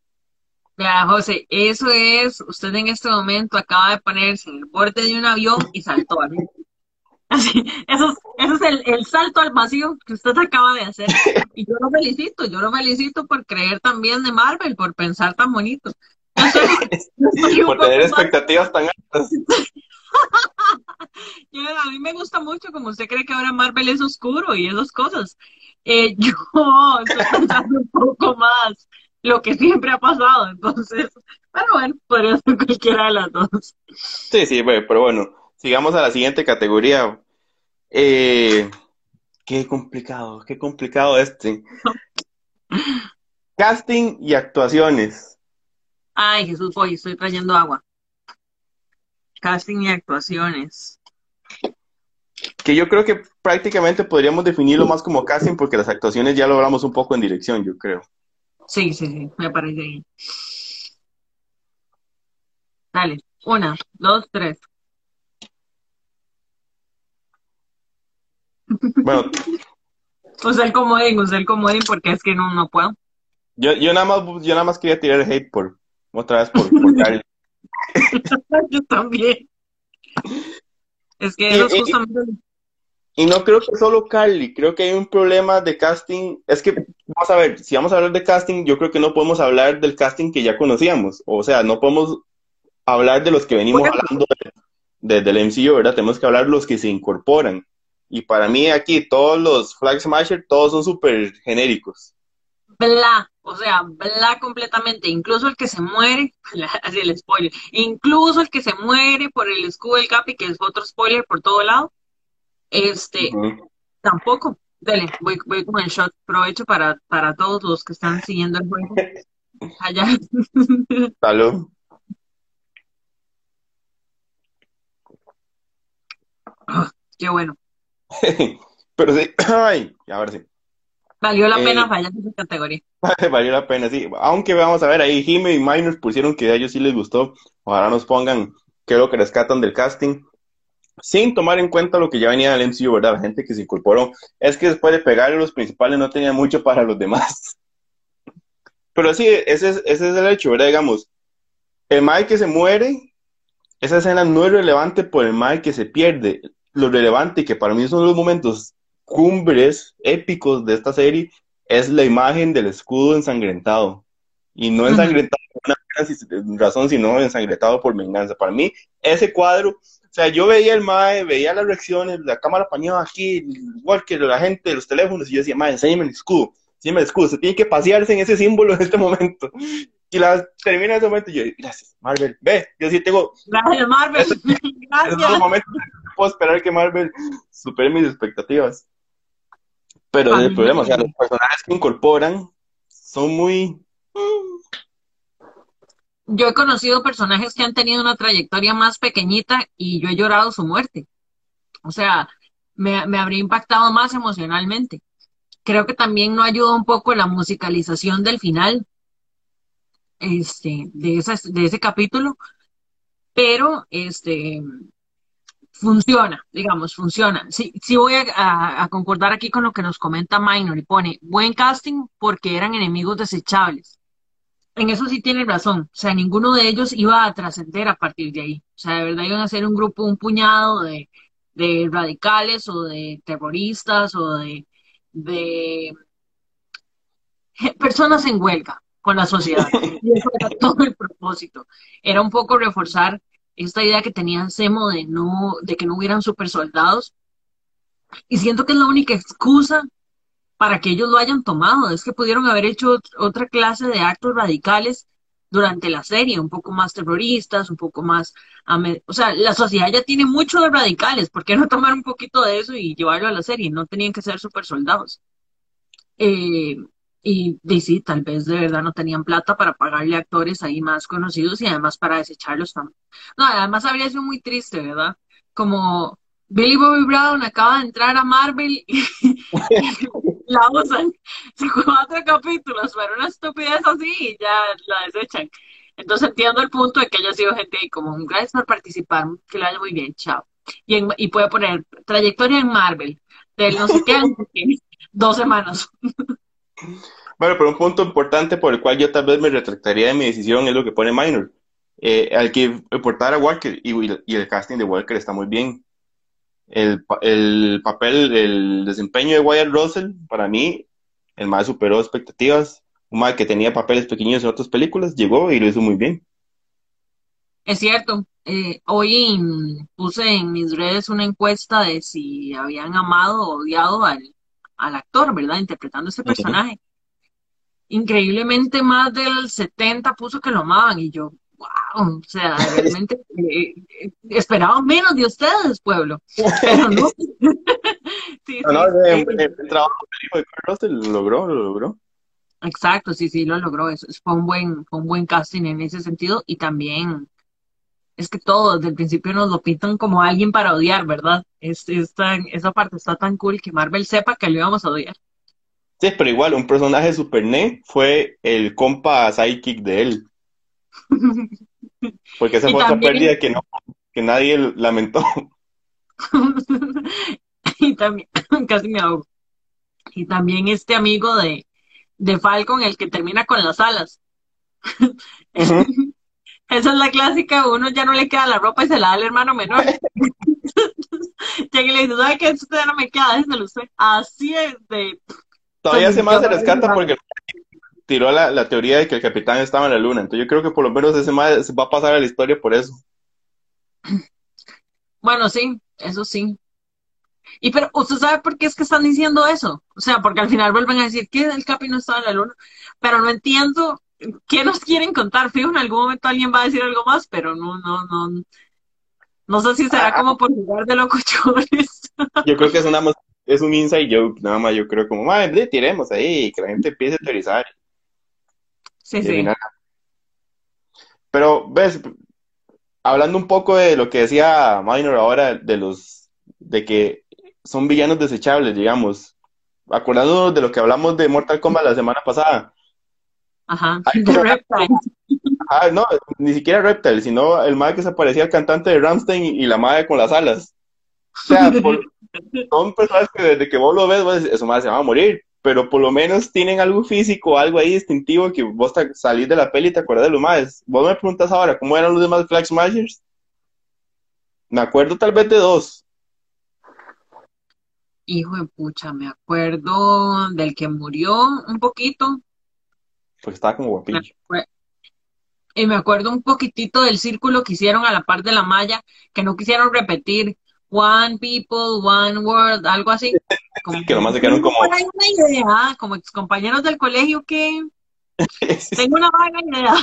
Ya, José, eso es, usted en este momento acaba de ponerse en el borde de un avión y saltó. Así, eso es, eso es el, el, salto al vacío que usted acaba de hacer. <laughs> Y yo lo felicito, yo lo felicito por creer también de Marvel, por pensar tan bonito. <laughs> por tener expectativas tan altas. <laughs> a mí me gusta mucho como usted cree que ahora Marvel es oscuro y esas cosas. Eh, yo estoy pensando un poco más lo que siempre ha pasado. Entonces, pero bueno, podría ser cualquiera de las dos. Sí, sí, pero bueno, sigamos a la siguiente categoría. Eh, qué complicado, qué complicado este. <laughs> Casting y actuaciones. Ay, Jesús, voy, estoy trayendo agua. Casting y actuaciones. Que yo creo que prácticamente podríamos definirlo más como casting porque las actuaciones ya lo hablamos un poco en dirección, yo creo. Sí, sí, sí, me parece bien. Dale, una, dos, tres. Bueno. <laughs> usa el comodín, usa el comodín porque es que no, no puedo. Yo, yo, nada más, yo nada más quería tirar hate por, otra vez por, por Carly. <laughs> yo también. Es que eso es justamente... Y no creo que solo Carly, creo que hay un problema de casting. Es que, vamos a ver, si vamos a hablar de casting, yo creo que no podemos hablar del casting que ya conocíamos. O sea, no podemos hablar de los que venimos hablando desde el MCU, ¿verdad? Tenemos que hablar de los que se incorporan. Y para mí aquí todos los Flag Smasher, todos son súper genéricos. Bla, o sea, bla completamente. Incluso el que se muere, <laughs> así el spoiler, incluso el que se muere por el escudo del Capi, que es otro spoiler por todo lado este, tampoco. Dale, voy, voy con el shot. Provecho para, para todos los que están siguiendo el juego. <laughs> Allá. Salud. Oh, qué bueno. <laughs> Pero sí, <clears throat> ay, ahora sí. Valió la pena eh, fallar en esa categoría. <laughs> Valió la pena, sí. Aunque vamos a ver, ahí Jimmy y Miners pusieron que a ellos sí les gustó. Ojalá nos pongan qué es lo que rescatan del casting sin tomar en cuenta lo que ya venía del MCU, ¿verdad? La gente que se incorporó. Es que después de pegarle los principales no tenía mucho <laughs> para los demás. Pero sí, ese es, ese es el hecho, ¿verdad? Digamos, el Mike que se muere, esa escena no es relevante por el Mike que se pierde. Lo relevante, que para mí son los momentos cumbres épicos de esta serie, es la imagen del escudo ensangrentado. Y no ensangrentado por una razón, sino ensangrentado por venganza. Para mí, ese cuadro sea, yo veía el MAE, veía las reacciones, la cámara pañada aquí, igual que la gente los teléfonos, y yo decía, MAE, enséñame el escudo, enséñame el escudo, se tiene que pasearse en ese símbolo <laughs> en este momento. Y la termina en ese momento y yo, gracias, Marvel, ve, yo sí tengo... Gracias, Marvel, gracias. En momentos puedo esperar que Marvel supere mis expectativas. Pero el problema, o sea, los personajes que incorporan son muy yo he conocido personajes que han tenido una trayectoria más pequeñita y yo he llorado su muerte. O sea, me, me habría impactado más emocionalmente. Creo que también no ayuda un poco la musicalización del final este, de, esas, de ese capítulo, pero este, funciona, digamos, funciona. Sí, sí voy a, a, concordar aquí con lo que nos comenta Minor y pone buen casting porque eran enemigos desechables en eso sí tiene razón. O sea, ninguno de ellos iba a trascender a partir de ahí. O sea, de verdad iban a ser un grupo, un puñado de, de radicales o de terroristas o de, de personas en huelga con la sociedad. <laughs> Y eso era todo el propósito. Era un poco reforzar esta idea que tenía Semo de no, de que no hubieran super soldados. Y siento que es la única excusa para que ellos lo hayan tomado. Es que pudieron haber hecho otra clase de actos radicales durante la serie, un poco más terroristas, un poco más... O sea, la sociedad ya tiene mucho de radicales, ¿por qué no tomar un poquito de eso y llevarlo a la serie? No tenían que ser super soldados. Eh, y, sí, tal vez de verdad no tenían plata para pagarle a actores ahí más conocidos y además para desecharlos también. No, además habría sido muy triste, ¿verdad? Como Billy Bobby Brown acaba de entrar a Marvel <laughs> la usan <laughs> cuatro capítulos para una estupidez así y ya la desechan. Entonces entiendo el punto de que haya sido gente ahí como gracias por participar, que le vaya muy bien, chao. Y, y puede poner trayectoria en Marvel, del no sé qué, <laughs> dos semanas. <laughs> Bueno, pero un punto importante por el cual yo tal vez me retractaría de mi decisión es lo que pone Minor. Eh, al que reportar a Walker y el casting de Walker está muy bien el, el papel, el desempeño de Wyatt Russell, para mí, el más superó expectativas. Un más que tenía papeles pequeños en otras películas, llegó y lo hizo muy bien. Es cierto. Eh, hoy puse en mis redes una encuesta de si habían amado o odiado al, al actor, ¿verdad? Interpretando ese personaje. Increíblemente más del 70 puso que lo amaban y yo, wow, o sea, realmente <laughs> eh, eh, esperaba menos de ustedes, pueblo, pero no. <laughs> sí, no, el, trabajo de Carlos lo logró, lo logró. Exacto, sí, sí, lo logró. Eso fue un buen, fue un buen casting en ese sentido y también es que todo desde el principio nos lo pintan como alguien para odiar, ¿verdad? Es, es tan, esa parte está tan cool que Marvel sepa que lo íbamos a odiar. Sí, pero igual, un personaje super ne fue el compa psychic de él. Porque esa fue otra pérdida que, no, que nadie lamentó. <laughs> y también, <laughs> casi me ahogo. Y también este amigo de, de Falcon, el que termina con las alas. <laughs> Esa es la clásica, uno ya no le queda la ropa y se la da al hermano menor. Llega y le dice, ¿sabes qué? Esto ya no me queda, déjelo usted. Así es de... Todavía se más se rescata porque tiró la, teoría de que el capitán estaba en la luna. Entonces yo creo que por lo menos ese más va a pasar a la historia por eso. Bueno, sí, eso sí. Y pero, ¿usted sabe por qué es que están diciendo eso? O sea, porque al final vuelven a decir que el capi no estaba en la luna. Pero no entiendo qué nos quieren contar. Fijo, en algún momento alguien va a decir algo más, pero no, no, no. No sé si será ah. como por lugar de locochones. <laughs> Yo creo que es una es un inside joke, nada más. Yo creo como, madre, tiremos ahí, que la gente empiece a teorizar. Sí, sí. Pero, ves, hablando un poco de lo que decía Minor ahora, de los, de que son villanos desechables, digamos, acordándonos de lo que hablamos de Mortal Kombat la semana pasada. Ajá, de Reptile. <laughs> Ah, no, ni siquiera Reptile, sino el madre que se parecía al cantante de Ramstein y la madre con las alas. O sea, <laughs> son personas que desde que vos lo ves, vos, eso madre se va a morir pero por lo menos tienen algo físico, algo ahí distintivo que vos salís de la peli y te acuerdas de lo más. Vos me preguntas ahora, ¿cómo eran los demás Flag Smashers? Me acuerdo tal vez de dos. Hijo de pucha, me acuerdo del que murió un poquito. Porque estaba como guapillo. Y me acuerdo un poquitito del círculo que hicieron a la par de la malla, que no quisieron repetir. One People, One World, algo así. <laughs> Como, que nomás se quedaron como... Una idea, como ex compañeros del colegio que... <laughs> Tengo una vaga idea.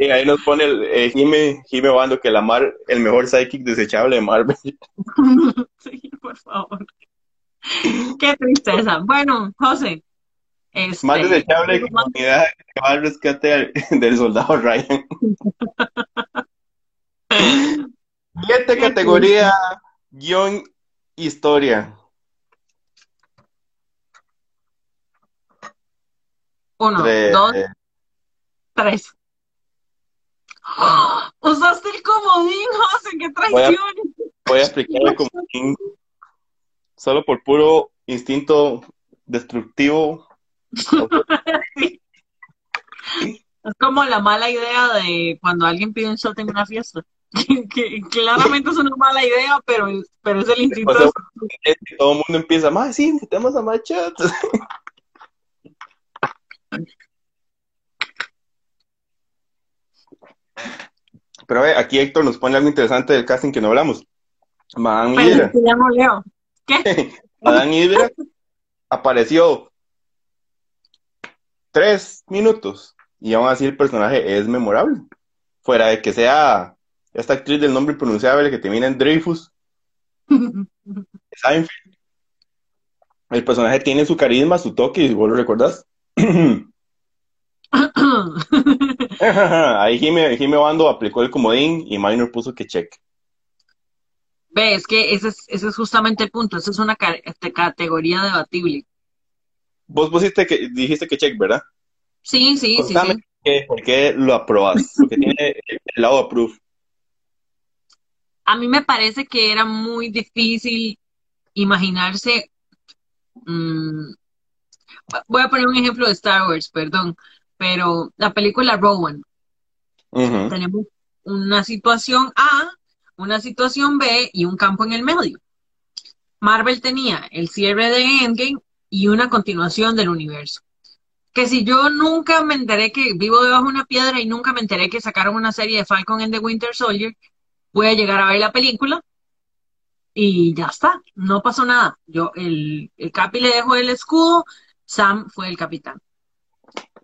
Y ahí nos pone el, eh, Jime, Jime Bando que la Mar, el mejor psychic desechable de Marvel. <laughs> sí, por favor. Qué tristeza. Bueno, José. Este, más desechable que la unidad que va al rescate <laughs> del soldado Ryan. Siguiente categoría, guion historia. Uno, dos, tres. ¡Oh! Usaste el comodín, José, qué traición. Voy a, explicar el comodín solo por puro instinto destructivo. <laughs> Es como la mala idea de cuando alguien pide un shot en una fiesta. <laughs> que, claramente es una mala idea, pero, pero es el instinto. todo el mundo empieza, más sí, invitemos a Machat. <laughs> Pero ve, aquí Héctor nos pone algo interesante del casting que no hablamos. Madame Hydra. ¿Qué? <laughs> Madame Hydra apareció tres minutos y aún así el personaje es memorable. Fuera de que sea esta actriz del nombre pronunciable que termina en Dreyfus. <laughs> El personaje tiene su carisma, su toque, y vos lo recordás. <coughs> <coughs> Ahí Jimmy, Bando aplicó el comodín y Minor puso que check. Ve, es que ese es, ese es justamente el punto. Esa es una este, categoría debatible. Vos pusiste que, dijiste que check, ¿verdad? Sí, sí, sí, ¿Por qué lo aprobas? Porque tiene el lado approve. A mí me parece que era muy difícil imaginarse. Mm, voy a poner un ejemplo de Star Wars, perdón, pero la película Rowan. Tenemos una situación A, una situación B y un campo en el medio. Marvel tenía el cierre de Endgame y una continuación del universo. Que si yo nunca me enteré que vivo debajo de una piedra y nunca me enteré que sacaron una serie de Falcon and the Winter Soldier, voy a llegar a ver la película y ya está, no pasó nada. Yo, el, el Capi le dejó el escudo, Sam fue el capitán.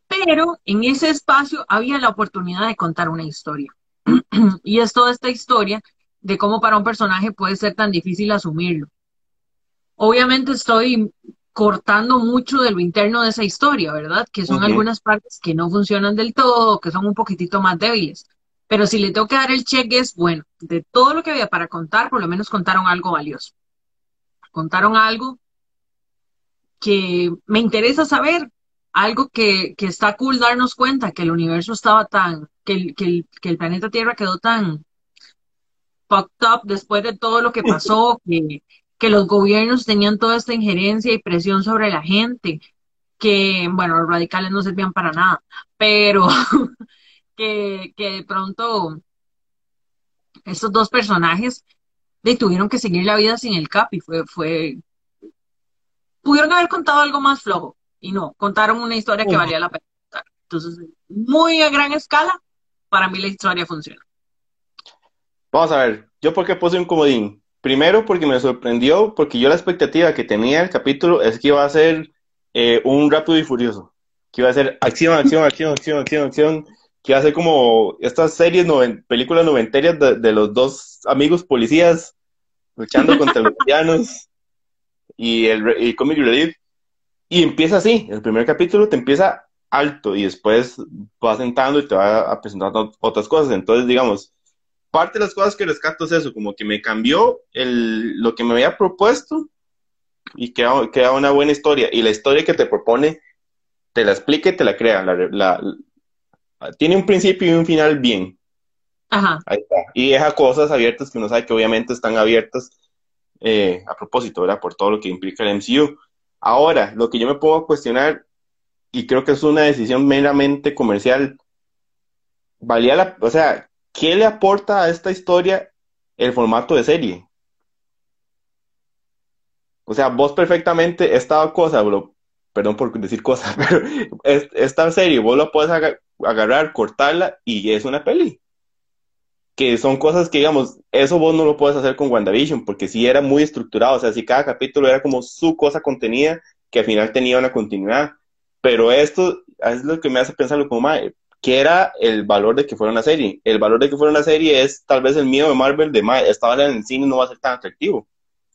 Pero en ese espacio había la oportunidad de contar una historia. <clears throat> y es toda esta historia de cómo para un personaje puede ser tan difícil asumirlo. Obviamente estoy cortando mucho de lo interno de esa historia, ¿verdad? Que son algunas partes que no funcionan del todo, que son un poquitito más débiles. Pero si le tengo que dar el check es, bueno, de todo lo que había para contar, por lo menos contaron algo valioso. Contaron algo que me interesa saber, algo que, que está cool darnos cuenta, que el universo estaba tan, que el, que el, que el planeta Tierra quedó tan fucked up después de todo lo que pasó, que, que los gobiernos tenían toda esta injerencia y presión sobre la gente, que, bueno, los radicales no servían para nada, pero <laughs> que, que de pronto estos dos personajes de, tuvieron que seguir la vida sin el Capi. Fue, fue, pudieron haber contado algo más flojo y no, contaron una historia que valía la pena contar. Entonces, muy a gran escala, para mí la historia funciona. Vamos a ver, yo por qué puse un comodín. Primero porque me sorprendió, porque yo la expectativa que tenía el capítulo es que iba a ser eh, un rápido y furioso. Que iba a ser acción, acción, acción, acción, acción, acción que hace como estas series, películas noventerias de, los dos amigos policías luchando contra los <laughs> villanos y el, comic relief. Y empieza así, el primer capítulo te empieza alto y después va sentando y te va presentando otras cosas. Entonces, digamos, parte de las cosas que rescato es eso, como que me cambió el, lo que me había propuesto y queda, queda una buena historia. Y la historia que te propone, te la explica y te la crea. la, tiene un principio y un final bien. Ajá. Ahí está. Y deja cosas abiertas que uno sabe que obviamente están abiertas eh, a propósito, ¿verdad? Por todo lo que implica el MCU. Ahora, lo que yo me puedo cuestionar, y creo que es una decisión meramente comercial, valía la, o sea, ¿qué le aporta a esta historia el formato de serie? O sea, vos perfectamente esta cosa, bro, perdón por decir cosas, <laughs> pero esta serie vos la puedes agarrar, cortarla y es una peli. Que son cosas que, digamos, eso vos no lo puedes hacer con WandaVision, porque si era muy estructurado, o sea, si cada capítulo era como su cosa contenida, que al final tenía una continuidad. Pero esto es lo que me hace pensarlo como, madre, ¿qué era el valor de que fuera una serie? El valor de que fuera una serie es tal vez el miedo de Marvel de, madre, esta hora en el cine no va a ser tan atractivo.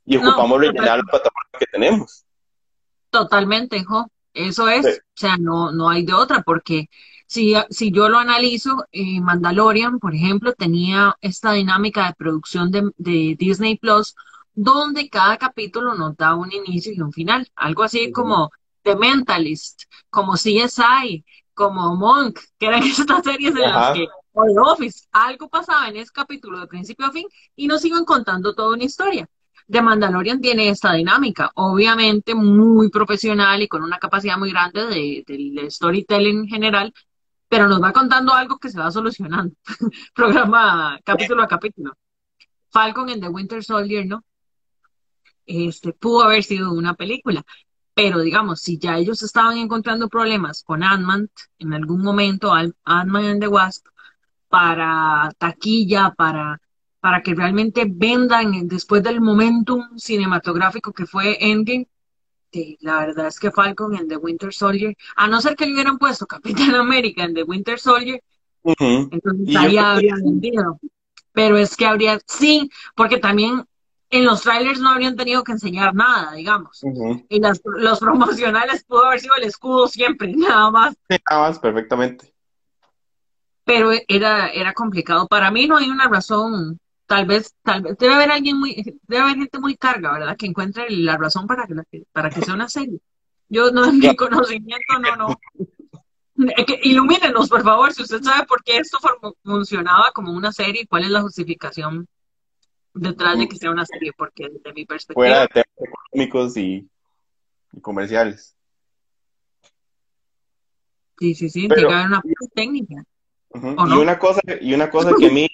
Y ocupamos rellenar la plataforma que tenemos. Totalmente, Jo. Eso es, o sea, no, no hay de otra, porque si, si yo lo analizo, eh, Mandalorian, por ejemplo, tenía esta dinámica de producción de, Disney Plus, donde cada capítulo nos da un inicio y un final, algo así como The Mentalist, como CSI, como Monk, que eran <laughs> estas series en las que, o The Office, algo pasaba en ese capítulo de principio a fin y nos iban contando toda una historia. The Mandalorian tiene esta dinámica, obviamente muy profesional y con una capacidad muy grande de, de storytelling en general, pero nos va contando algo que se va solucionando, <laughs> programa capítulo a capítulo. Falcon en The Winter Soldier, ¿no? Este, pudo haber sido una película, pero digamos, si ya ellos estaban encontrando problemas con Ant-Man en algún momento, Ant-Man and the Wasp, para taquilla, para, para que realmente vendan después del momentum cinematográfico que fue Endgame, la verdad es que Falcon en The Winter Soldier, a no ser que le hubieran puesto Capitán América en The Winter Soldier, entonces ahí habría vendido. Pero es que habría, sí, porque también en los trailers no habrían tenido que enseñar nada, digamos. Y los promocionales pudo haber sido el escudo siempre, <laughs> nada más. nada más, perfectamente. Pero era, era complicado. Para mí no hay una razón tal vez, tal vez, debe haber alguien muy, debe haber gente muy carga, ¿verdad? Que encuentre la razón para que, para que sea una serie. Yo no, en mi conocimiento, no, no. ilumínenos, por favor, si usted sabe por qué esto funcionaba como una serie, cuál es la justificación detrás de que sea una serie, porque desde mi perspectiva... Fuera de temas económicos y, comerciales. Sí, sí, sí, Pero, una técnica. y, una cosa, y una cosa que a mí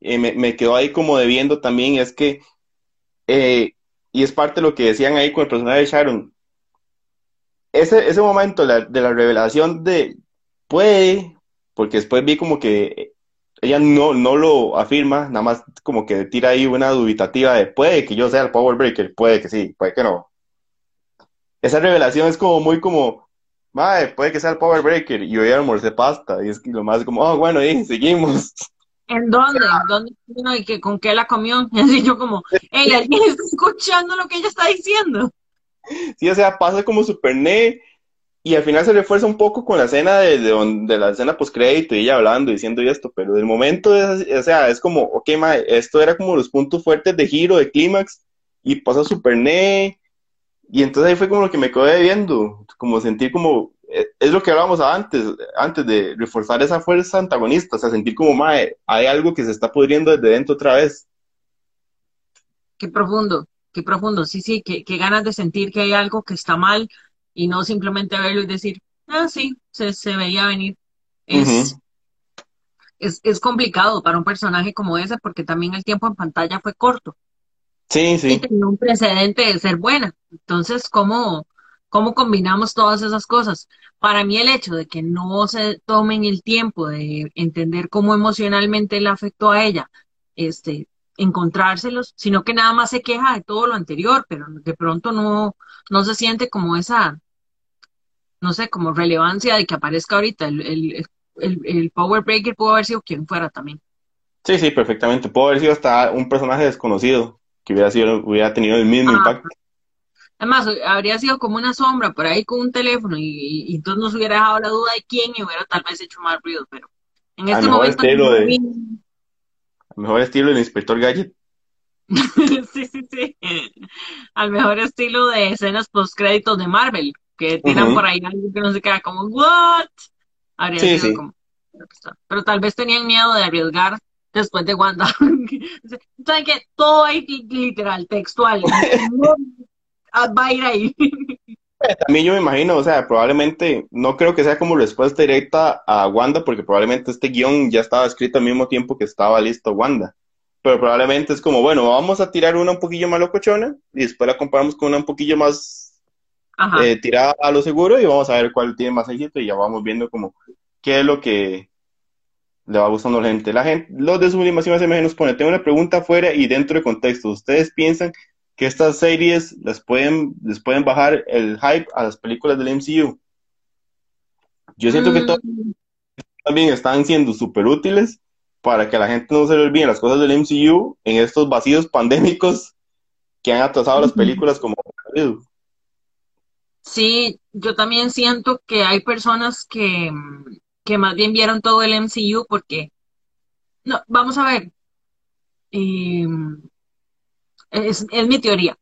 eh, me, quedó ahí como debiendo también es que, eh, y es parte de lo que decían ahí con el personaje de Sharon, ese, ese momento de la revelación de puede, porque después vi como que ella no, no lo afirma, nada más como que tira ahí una dubitativa de puede que yo sea el Power Breaker, puede que sí, puede que no. Esa revelación es como muy como, madre, puede que sea el Power Breaker, y hoy almorcé pasta, y es que lo más como, oh, bueno, y seguimos. <laughs> ¿En dónde? ¿Dónde? ¿Y que, con qué la comió? <laughs> Y así yo como, hey, ¿alguien está escuchando lo que ella está diciendo? Sí, o sea, pasa como super ne y al final se refuerza un poco con la escena de, de, la escena post crédito y ella hablando, diciendo y esto, pero del momento, o sea, es como, ok, ma, esto era como los puntos fuertes de giro, de clímax, y pasa super ne, y entonces ahí fue como lo que me quedé viendo, como sentir como, es lo que hablábamos antes, antes de reforzar esa fuerza antagonista, o sea, sentir como, mae, hay algo que se está pudriendo desde dentro otra vez. Qué profundo, qué profundo, sí, sí, qué, ganas de sentir que hay algo que está mal y no simplemente verlo y decir, ah, sí, se, se veía venir. Es, es, es complicado para un personaje como ese porque también el tiempo en pantalla fue corto. Sí, sí. Y tenía un precedente de ser buena. Entonces, ¿cómo, ¿Cómo combinamos todas esas cosas? Para mí el hecho de que no se tomen el tiempo de entender cómo emocionalmente le afectó a ella, este, encontrárselos, sino que nada más se queja de todo lo anterior, pero de pronto no, no se siente como esa, no sé, como relevancia de que aparezca ahorita. El, el, Power Breaker pudo haber sido quien fuera también. Sí, sí, perfectamente. Pudo haber sido hasta un personaje desconocido que hubiera sido, hubiera tenido el mismo impacto. Además, habría sido como una sombra por ahí con un teléfono y, entonces nos hubiera dejado la duda de quién y hubiera tal vez hecho más ruido, pero en este momento... Estilo de, al mejor estilo del inspector Gadget. <laughs> sí, sí, sí. Al mejor estilo de escenas post créditos de Marvel, que tiran por ahí algo que no se queda como, ¿what? Habría sido como... Pero tal vez tenían miedo de arriesgar después de Wanda. <laughs> ¿Saben que Todo hay literal, textual. <laughs> Ah, va a ir ahí. También yo me imagino, o sea, probablemente, no creo que sea como respuesta directa a Wanda, porque probablemente este guion ya estaba escrito al mismo tiempo que estaba listo Wanda. Pero probablemente es como, bueno, vamos a tirar una un poquillo más locochona y después la comparamos con una un poquillo más eh, tirada a lo seguro y vamos a ver cuál tiene más éxito y ya vamos viendo como qué es lo que le va gustando a la gente. La gente, los de sublimación se nos pone, tengo una pregunta fuera y dentro de contexto. ¿Ustedes piensan que estas series les pueden, les pueden bajar el hype a las películas del MCU. Yo siento que mm. también están siendo súper útiles para que a la gente no se le olviden las cosas del MCU en estos vacíos pandémicos que han atrasado las películas como Sí, yo también siento que hay personas que, que más bien vieron todo el MCU porque, no, vamos a ver, eh, es, mi teoría.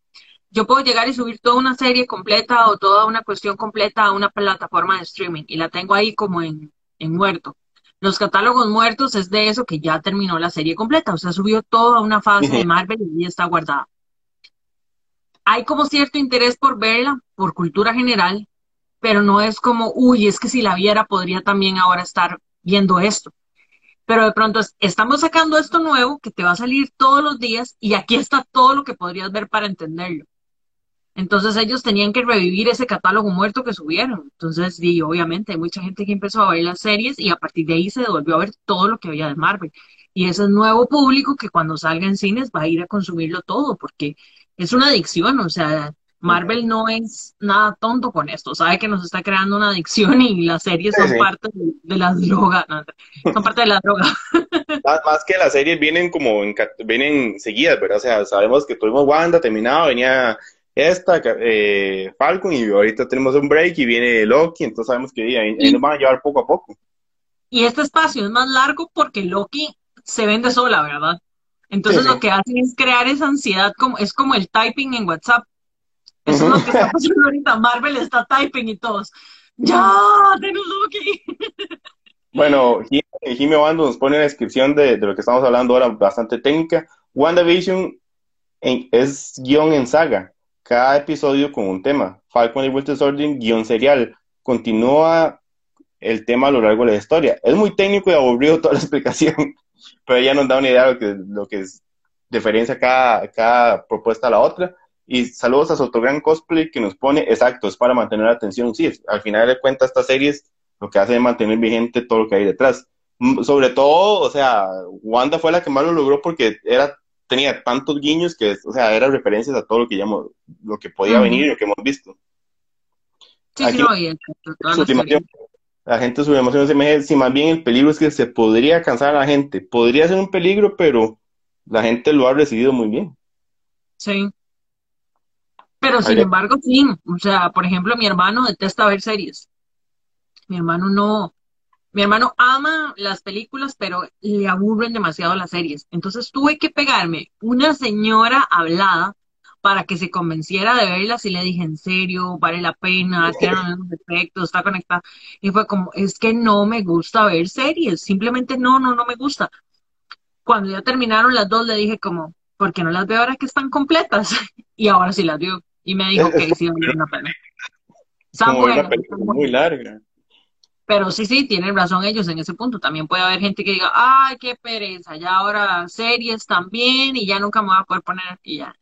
Yo puedo llegar y subir toda una serie completa o toda una cuestión completa a una plataforma de streaming y la tengo ahí como en, muerto. Los catálogos muertos es de eso que ya terminó la serie completa, o sea, subió toda una fase de <laughs> Marvel y está guardada. Hay como cierto interés por verla, por cultura general, pero no es como, uy, es que si la viera podría también ahora estar viendo esto. Pero de pronto estamos sacando esto nuevo que te va a salir todos los días y aquí está todo lo que podrías ver para entenderlo. Entonces ellos tenían que revivir ese catálogo muerto que subieron. Entonces, y obviamente hay mucha gente que empezó a ver las series y a partir de ahí se devolvió a ver todo lo que había de Marvel. Y ese nuevo público que cuando salga en cines va a ir a consumirlo todo porque es una adicción, o sea, Marvel no es nada tonto con esto, sabe que nos está creando una adicción y las series son parte de, las drogas, son parte de la droga. <laughs> Más, que las series vienen como en, vienen seguidas, ¿verdad? O sea, sabemos que tuvimos Wanda, terminado, venía esta, eh, Falcon, y ahorita tenemos un break y viene Loki, entonces sabemos que ahí, nos van a llevar poco a poco. Y este espacio es más largo porque Loki se vende sola, ¿verdad? Entonces lo que hacen es crear esa ansiedad, como, es como el typing en WhatsApp. Eso es lo que está pasando ahorita. Marvel está typing y todos. ¡Ya! ¡Denos Loki! <laughs> Bueno, Jimmy Bando nos pone en la descripción de, de, lo que estamos hablando ahora bastante técnica. WandaVision es guion en saga cada episodio con un tema. Falcon y Winter Soldier, guion serial. Continúa el tema a lo largo de la historia. Es muy técnico y aburrido toda la <laughs> explicación, pero ya nos da una idea de lo que, lo que es, diferencia cada, cada propuesta a la otra. Y saludos a Sotogran Cosplay que nos pone, exacto, es para mantener la atención. Sí, al final de cuentas, estas series lo que hace es mantener vigente todo lo que hay detrás. Mm, sobre todo, o sea, Wanda fue la que más lo logró porque era tenía tantos guiños que, o sea, eran referencias a todo lo que ya lo que podía venir y lo que hemos visto. Sí, sí, no, la gente su emoción se me si más bien el peligro es que se podría cansar a la gente. Podría ser un peligro, pero la gente lo ha recibido muy bien. Sí. Pero sin embargo, sí. O sea, por ejemplo, mi hermano detesta ver series. Mi hermano no, mi hermano ama las películas, pero le aburren demasiado las series. Entonces tuve que pegarme una señora hablada para que se convenciera de verlas y le dije, en serio, vale la pena, tiene los mismos efectos, está conectada. Y fue como, es que no me gusta ver series, simplemente no, no, no me gusta. Cuando ya terminaron las dos, le dije como, ¿por qué no las veo ahora que están completas? <laughs> y ahora sí las vio. Y me dijo que sí, vale una pena. Está buena, muy larga. Pero sí, sí, tienen razón ellos en ese punto. También puede haber gente que diga, ay, qué pereza, ya ahora series también y ya nunca me voy a poder poner aquí ya.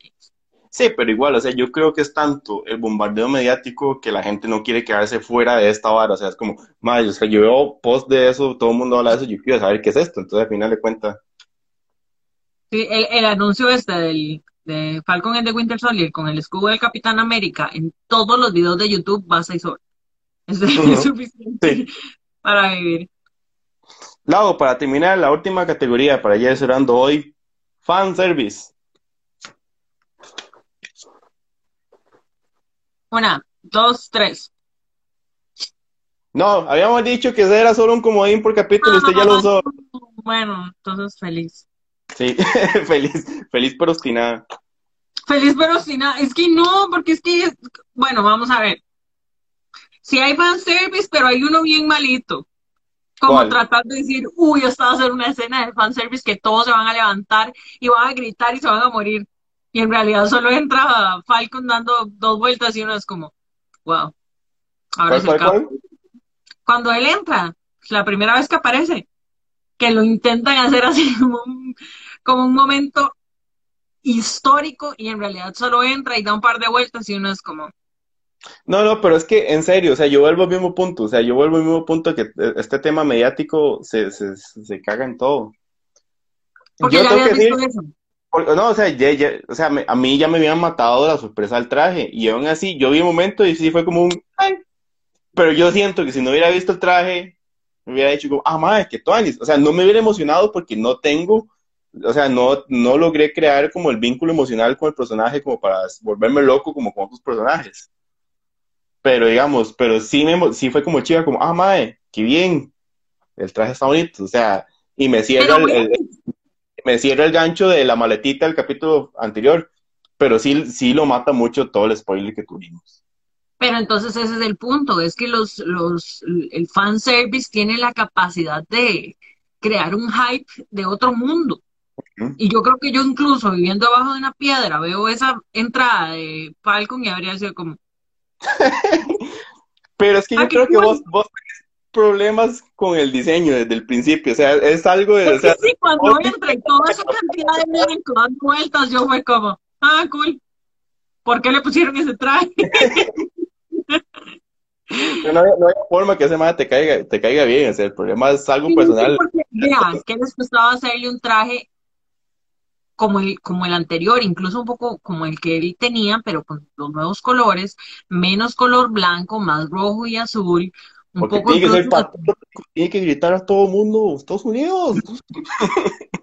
Sí, pero igual, o sea, yo creo que es tanto el bombardeo mediático que la gente no quiere quedarse fuera de esta vara. O sea, es como, madre, o sea, yo veo post de eso, todo el mundo habla de eso, yo quiero saber qué es esto. Entonces, al final de cuentas. Sí, el, el anuncio este del, de Falcon and the Winter Soldier con el escudo del Capitán América en todos los videos de YouTube va a ser <laughs> es, <laughs> suficiente para vivir. Lau, para terminar, la última categoría para ya cerrando hoy, fan service. Una, dos, tres. No, habíamos dicho que era solo un comodín por capítulo, usted ya lo usó. Bueno, entonces feliz. Sí, <laughs> feliz, feliz pero obstinada. Feliz pero obstinada. Es que no, porque es que, bueno, vamos a ver. Si hay fanservice, pero hay uno bien malito. Como tratar de decir, uy, esta va a ser una escena de fanservice que todos se van a levantar y van a gritar y se van a morir. Y en realidad solo entra Falcon dando dos vueltas y uno es como, wow. Ahora es el Cuando él entra, la primera vez que aparece, que lo intentan hacer así <laughs> como un, como un momento histórico y en realidad solo entra y da un par de vueltas y uno es como, no, no, pero es que en serio, o sea, yo vuelvo al mismo punto, o sea, yo vuelvo al mismo punto que eh, este tema mediático se, se, se caga en todo. Porque yo tengo que decir, eso. no, o sea, o sea, a mí ya me habían matado la sorpresa al traje, y aún así, yo vi un momento y sí fue como un, ay, pero yo siento que si no hubiera visto el traje, me hubiera dicho como, ah, madre, que toanis, o sea, no me hubiera emocionado porque no tengo, o sea, no, no logré crear como el vínculo emocional con el personaje como para volverme loco como con otros personajes pero digamos, pero sí, me, sí fue como chica, como, ah, mae, qué bien, el traje está bonito, o sea, y me cierra el, me cierra el gancho de la maletita del capítulo anterior, pero sí, sí lo mata mucho todo el spoiler que tuvimos. Pero entonces ese es el punto, es que los, los, el fanservice tiene la capacidad de crear un hype de otro mundo. Y yo creo que yo incluso viviendo abajo de una piedra veo esa entrada de Falcon y habría sido como, <laughs> Pero es que yo creo que vos, vos, problemas con el diseño desde el principio. O sea, es algo de. Es que sí, cuando entre toda esa cantidad de blanco dando vueltas, yo fue como, ah, cool. ¿Por qué le pusieron ese traje? <laughs> no, hay, no hay forma que ese madre te caiga, te caiga bien. O sea, el problema es algo Sí, personal. porque, vea, que les costaba hacerle un traje como el, como el anterior, incluso un poco como el que él tenía, pero con los nuevos colores, menos color blanco, más rojo y azul, un Porque poco tiene que ser tiene que gritar a todo mundo, Estados Unidos. <laughs>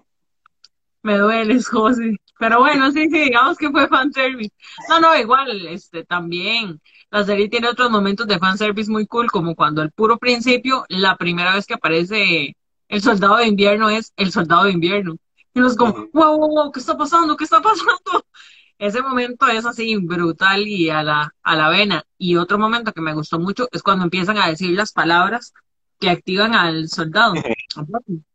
me duele, José. Pero bueno, sí, sí, digamos que fue fanservice. No, no, igual, este, también la serie tiene otros momentos de fanservice muy cool, como cuando al puro principio, la primera vez que aparece el soldado de invierno es el soldado de invierno. Y nos como, wow, wow, wow, ¿qué está pasando? ¿Qué está pasando? <laughs> Ese momento es así brutal y a la, a la vena. Y otro momento que me gustó mucho es cuando empiezan a decir las palabras que activan al soldado.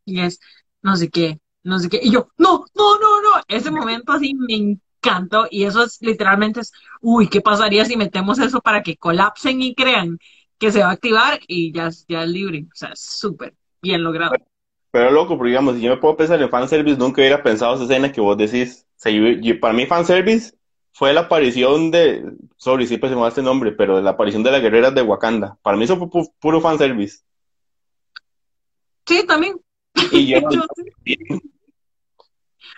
Y es, no sé qué, no sé qué. Y yo, no, no, no, no. Ese momento así me encantó. Y eso es literalmente es, uy, ¿qué pasaría si metemos eso para que colapsen y crean que se va a activar y ya, ya es libre? O sea, súper bien logrado. Pero loco, porque digamos, si yo me puedo pensar en fanservice, nunca hubiera pensado esa escena que vos decís. O sea, yo- yo- para mí fanservice fue la aparición de, sorry, siempre se me va este nombre, pero la aparición de las guerreras de Wakanda. Para mí eso fue pu- puro fanservice. Sí, también. Y yo, <laughs> Yo sí.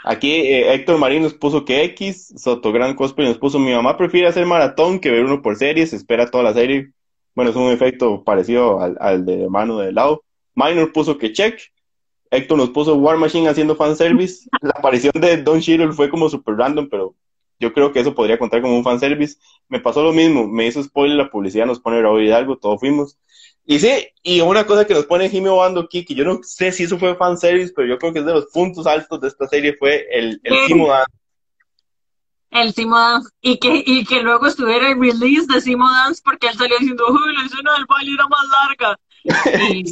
aquí eh, Héctor Marín nos puso que X, Sotogran Cosplay nos puso, mi mamá prefiere hacer maratón que ver uno por serie, se espera toda la serie. Bueno, es un efecto parecido al, al de mano de lado. Minor puso que check. Héctor nos puso War Machine haciendo fanservice. <laughs> La aparición de Don Cheadle fue como super random, pero yo creo que eso podría contar como un fanservice. Me pasó lo mismo, me hizo spoiler la publicidad, nos pone Raúl Hidalgo, todos fuimos. Y sí, y una cosa que nos pone Jimmy Obando aquí, que yo no sé si eso fue fanservice, pero yo creo que es de los puntos altos de esta serie, fue el, el Sí. Simo Dance. El Simo Dance. Y que, y que luego estuviera el release de Simo Dance porque él salió diciendo, uy, la escena del baile era más larga. <laughs> Y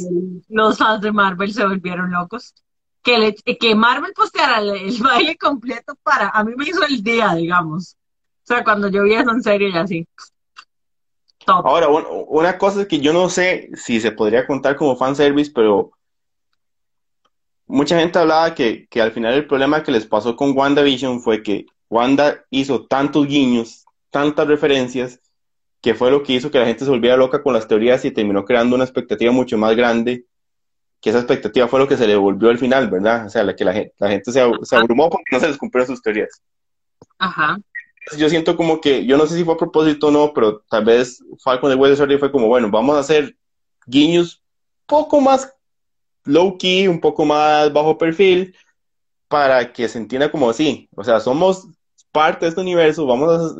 los fans de Marvel se volvieron locos. Que, le- que Marvel posteara el, baile completo para, a mí me hizo el día, digamos. O sea, cuando yo vi eso en y así. Ahora, un- una cosa que yo no sé si se podría contar como fanservice, pero mucha gente hablaba que, que al final el problema que les pasó con WandaVision fue que Wanda hizo tantos guiños, tantas referencias, que fue lo que hizo que la gente se volviera loca con las teorías y terminó creando una expectativa mucho más grande, que esa expectativa fue lo que se le devolvió al final, ¿verdad? O sea, la que la gente, la gente se, se abrumó porque no se les cumplieron sus teorías. Ajá. yo siento como que, yo no sé si fue a propósito o no, pero tal vez Falcon de Soldier fue como, bueno, vamos a hacer guiños poco más low key, un poco más bajo perfil, para que se entienda como así. O sea, somos parte de este universo, vamos a,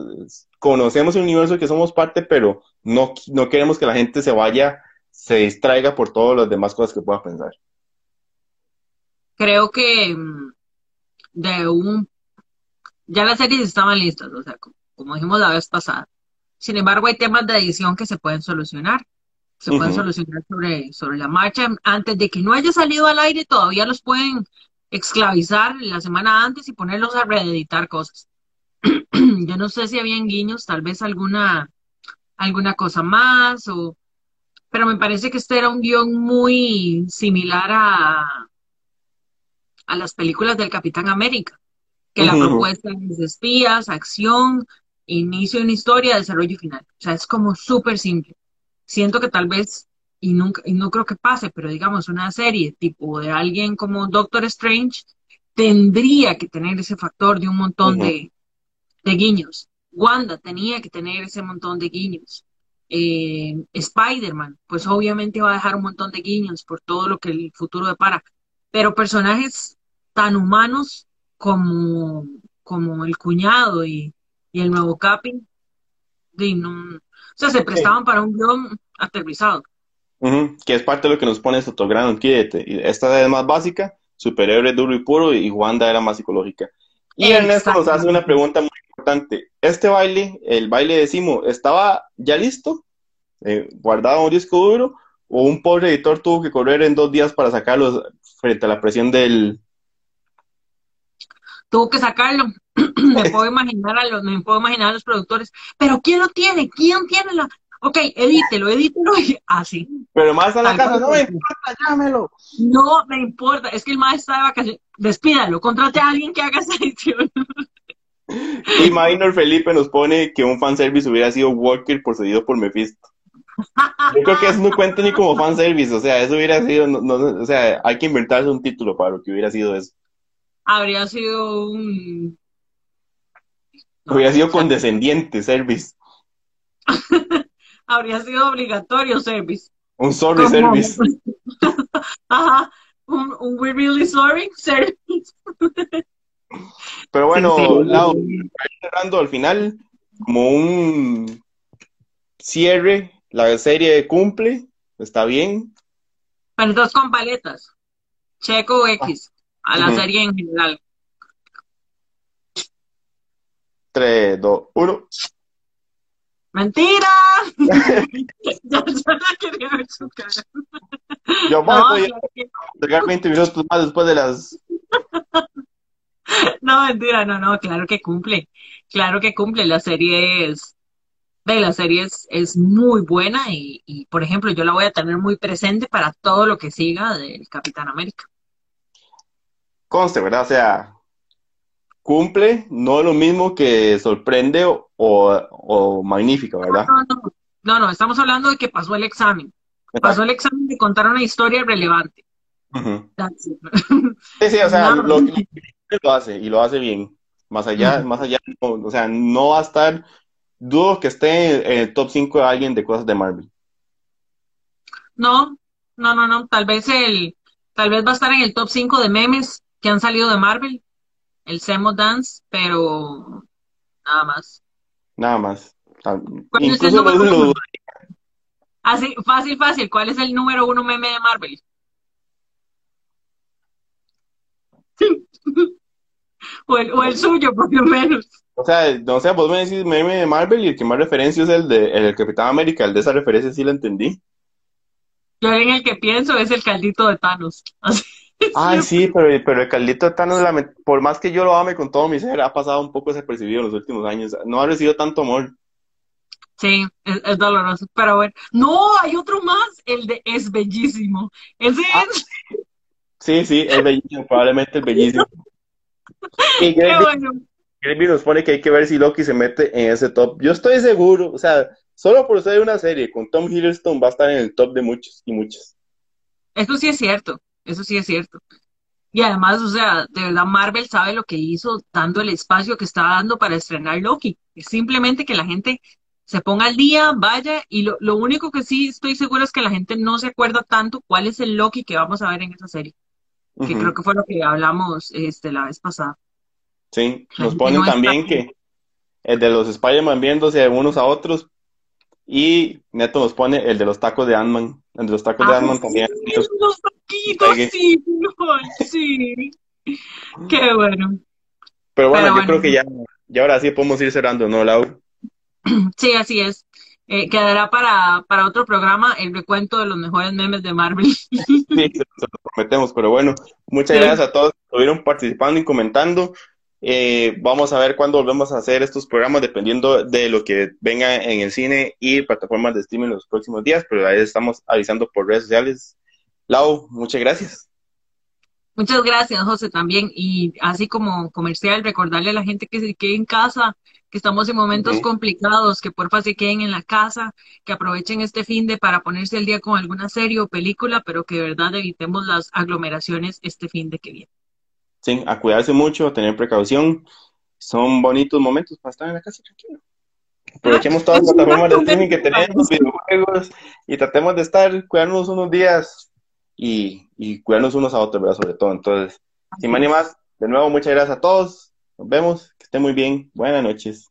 conocemos el universo que somos parte, pero no, no queremos que la gente se vaya, se distraiga por todas las demás cosas que pueda pensar. Creo que mm, de un... Ya las series estaban listas, o sea, co- como dijimos la vez pasada. Sin embargo, hay temas de edición que se pueden solucionar. Se pueden solucionar sobre, sobre la marcha. Antes de que no haya salido al aire, todavía los pueden esclavizar la semana antes y ponerlos a reeditar cosas. <clears throat> Yo no sé si habían guiños, tal vez alguna, alguna cosa más, o... pero me parece que este era un guion muy similar a, a las películas del Capitán América, que la propuesta es espías, acción, inicio de una historia, desarrollo y final. O sea, es como súper simple. Siento que tal vez, y nunca, y no creo que pase, pero digamos, una serie tipo de alguien como Doctor Strange tendría que tener ese factor de un montón de, de guiños. Wanda tenía que tener ese montón de guiños. Eh, Spider-Man, pues obviamente va a dejar un montón de guiños por todo lo que el futuro depara. Pero personajes tan humanos como, como el cuñado y, y el nuevo Capi, de no- o sea, se prestaban para un guion aterrizado. Ujú, Que es parte de lo que nos pone Sotograno Esta es más básica, superhéroe duro y puro, y Wanda era más psicológica. Y Ernesto nos hace una pregunta muy importante. ¿Este baile, el baile de Simo, estaba ya listo? Eh, ¿guardado en un disco duro? ¿O un pobre editor tuvo que correr en dos días para sacarlo frente a la presión del... Tuvo que sacarlo. <clears throat> Me <laughs> puedo imaginar a los, me puedo imaginar a los productores. Pero ¿quién lo tiene? ¿Quién tiene la? Ok, edítelo, edítelo, así. Pero el mae está en la casa, no me importa, llámelo. No me importa, es que el mae está de vacaciones. Despídalo, contrate a alguien que haga esa edición. Y Minor Felipe nos pone que un fanservice hubiera sido Walker poseído por Mephisto. Yo creo que eso no cuenta ni como fanservice, o sea, eso hubiera sido, no, no, o sea, hay que inventarse un título para lo que hubiera sido eso. Habría sido un... Hubiera sido condescendiente service. <laughs> Habría sido obligatorio service. Un sorry Como- service. <laughs> Ajá, un, un we really sorry service. Pero bueno, Sí, sí. Lau, para ir cerrando al final, como un cierre, la serie cumple, está bien. Pero entonces con paletas. Checo X. A la serie en general. 3, 2, 1. ¡Mentira! Ya, ya la quería ver su cara. Yo No, voy a claro que- entregar 20 minutos más después de las. no, mentira, no, no, claro que cumple. Claro que cumple. La serie es, de la serie es, es muy buena y, y, por ejemplo, yo la voy a tener muy presente para todo lo que siga del Capitán América. Conste, ¿verdad? O sea, cumple, no lo mismo que sorprende o, o magnífica, ¿verdad? No, no, no, no, estamos hablando de que pasó el examen. Pasó el examen de contar una historia relevante. <laughs> Sí, sí, o sea, No. lo, lo hace y lo hace bien. Más allá, más allá, no, o sea, no va a estar, dudo que esté en el top 5 de alguien de cosas de Marvel. No, no, no, no. Tal vez el, tal vez va a estar en el top 5 de memes que han salido de Marvel, el Semo Dance, pero nada más. Nada más. O sea, ¿Cuál es el incluso número lo-? Así, fácil, fácil. ¿Cuál es el número uno meme de Marvel? <laughs> O el, o el suyo, por lo menos. o sea, no sé, vos me decís meme de Marvel y el que más referencia es el de el Capitán América, el de esa referencia sí la entendí. Yo en el que pienso es el caldito de Thanos. <laughs> Así. Ay, sí, pero, pero el Caldito de Thanos, por más que yo lo ame con todo mi ser, ha pasado un poco desapercibido en los últimos años. No ha recibido tanto amor. Sí, es, es doloroso, pero bueno. No, hay otro más, el de es bellísimo. Ese Ah. es, Sí, sí, es bellísimo, probablemente es bellísimo. <laughs> Y Gravy, bueno. Gravy nos pone que hay que ver si Loki se mete en ese top. Yo estoy seguro, o sea, solo por ser una serie con Tom Hiddleston va a estar en el top de muchos y muchas. Eso sí es cierto, eso sí es cierto. Y además, o sea, de verdad Marvel sabe lo que hizo, dando el espacio que está dando para estrenar Loki. Es simplemente que la gente se ponga al día, vaya, y lo, lo único que sí estoy segura es que la gente no se acuerda tanto cuál es el Loki que vamos a ver en esa serie, que creo que fue lo que hablamos este, la vez pasada. Sí, nos ponen no está- también que el de los Spider-Man viéndose unos a otros. Y Neto nos pone el de los tacos de Ant-Man. El de los tacos de Ah, Ant-Man sí, también. los taquitos, sí, no, sí. Qué bueno. Pero bueno, Pero yo bueno. creo que ya, ya ahora sí podemos ir cerrando, ¿no, Lau? <clears throat> Sí, así es. Eh, quedará para, para otro programa el recuento de los mejores memes de Marvel. <laughs> Sí, se lo prometemos, pero bueno, muchas Sí. gracias a todos que estuvieron participando y comentando. Eh, vamos a ver cuándo volvemos a hacer estos programas dependiendo de lo que venga en el cine y plataformas de streaming en los próximos días, pero ahí estamos avisando por redes sociales. Lau, muchas gracias. Muchas gracias, José, también. Y así como comercial, recordarle a la gente que se quede en casa, que estamos en momentos complicados, que porfa se queden en la casa, que aprovechen este fin de para ponerse al día con alguna serie o película, pero que de verdad evitemos las aglomeraciones este fin de que viene. Sí, a cuidarse mucho, a tener precaución. Son bonitos momentos para estar en la casa tranquilo. Aprovechemos todas las <laughs> plataformas de streaming que tenemos, videojuegos, y tratemos de estar, cuidarnos unos días y, y cuidarnos unos a otros, ¿verdad? Sobre todo. Entonces, sin más ni más, de nuevo, muchas gracias a todos. Nos vemos, muy bien. Buenas noches.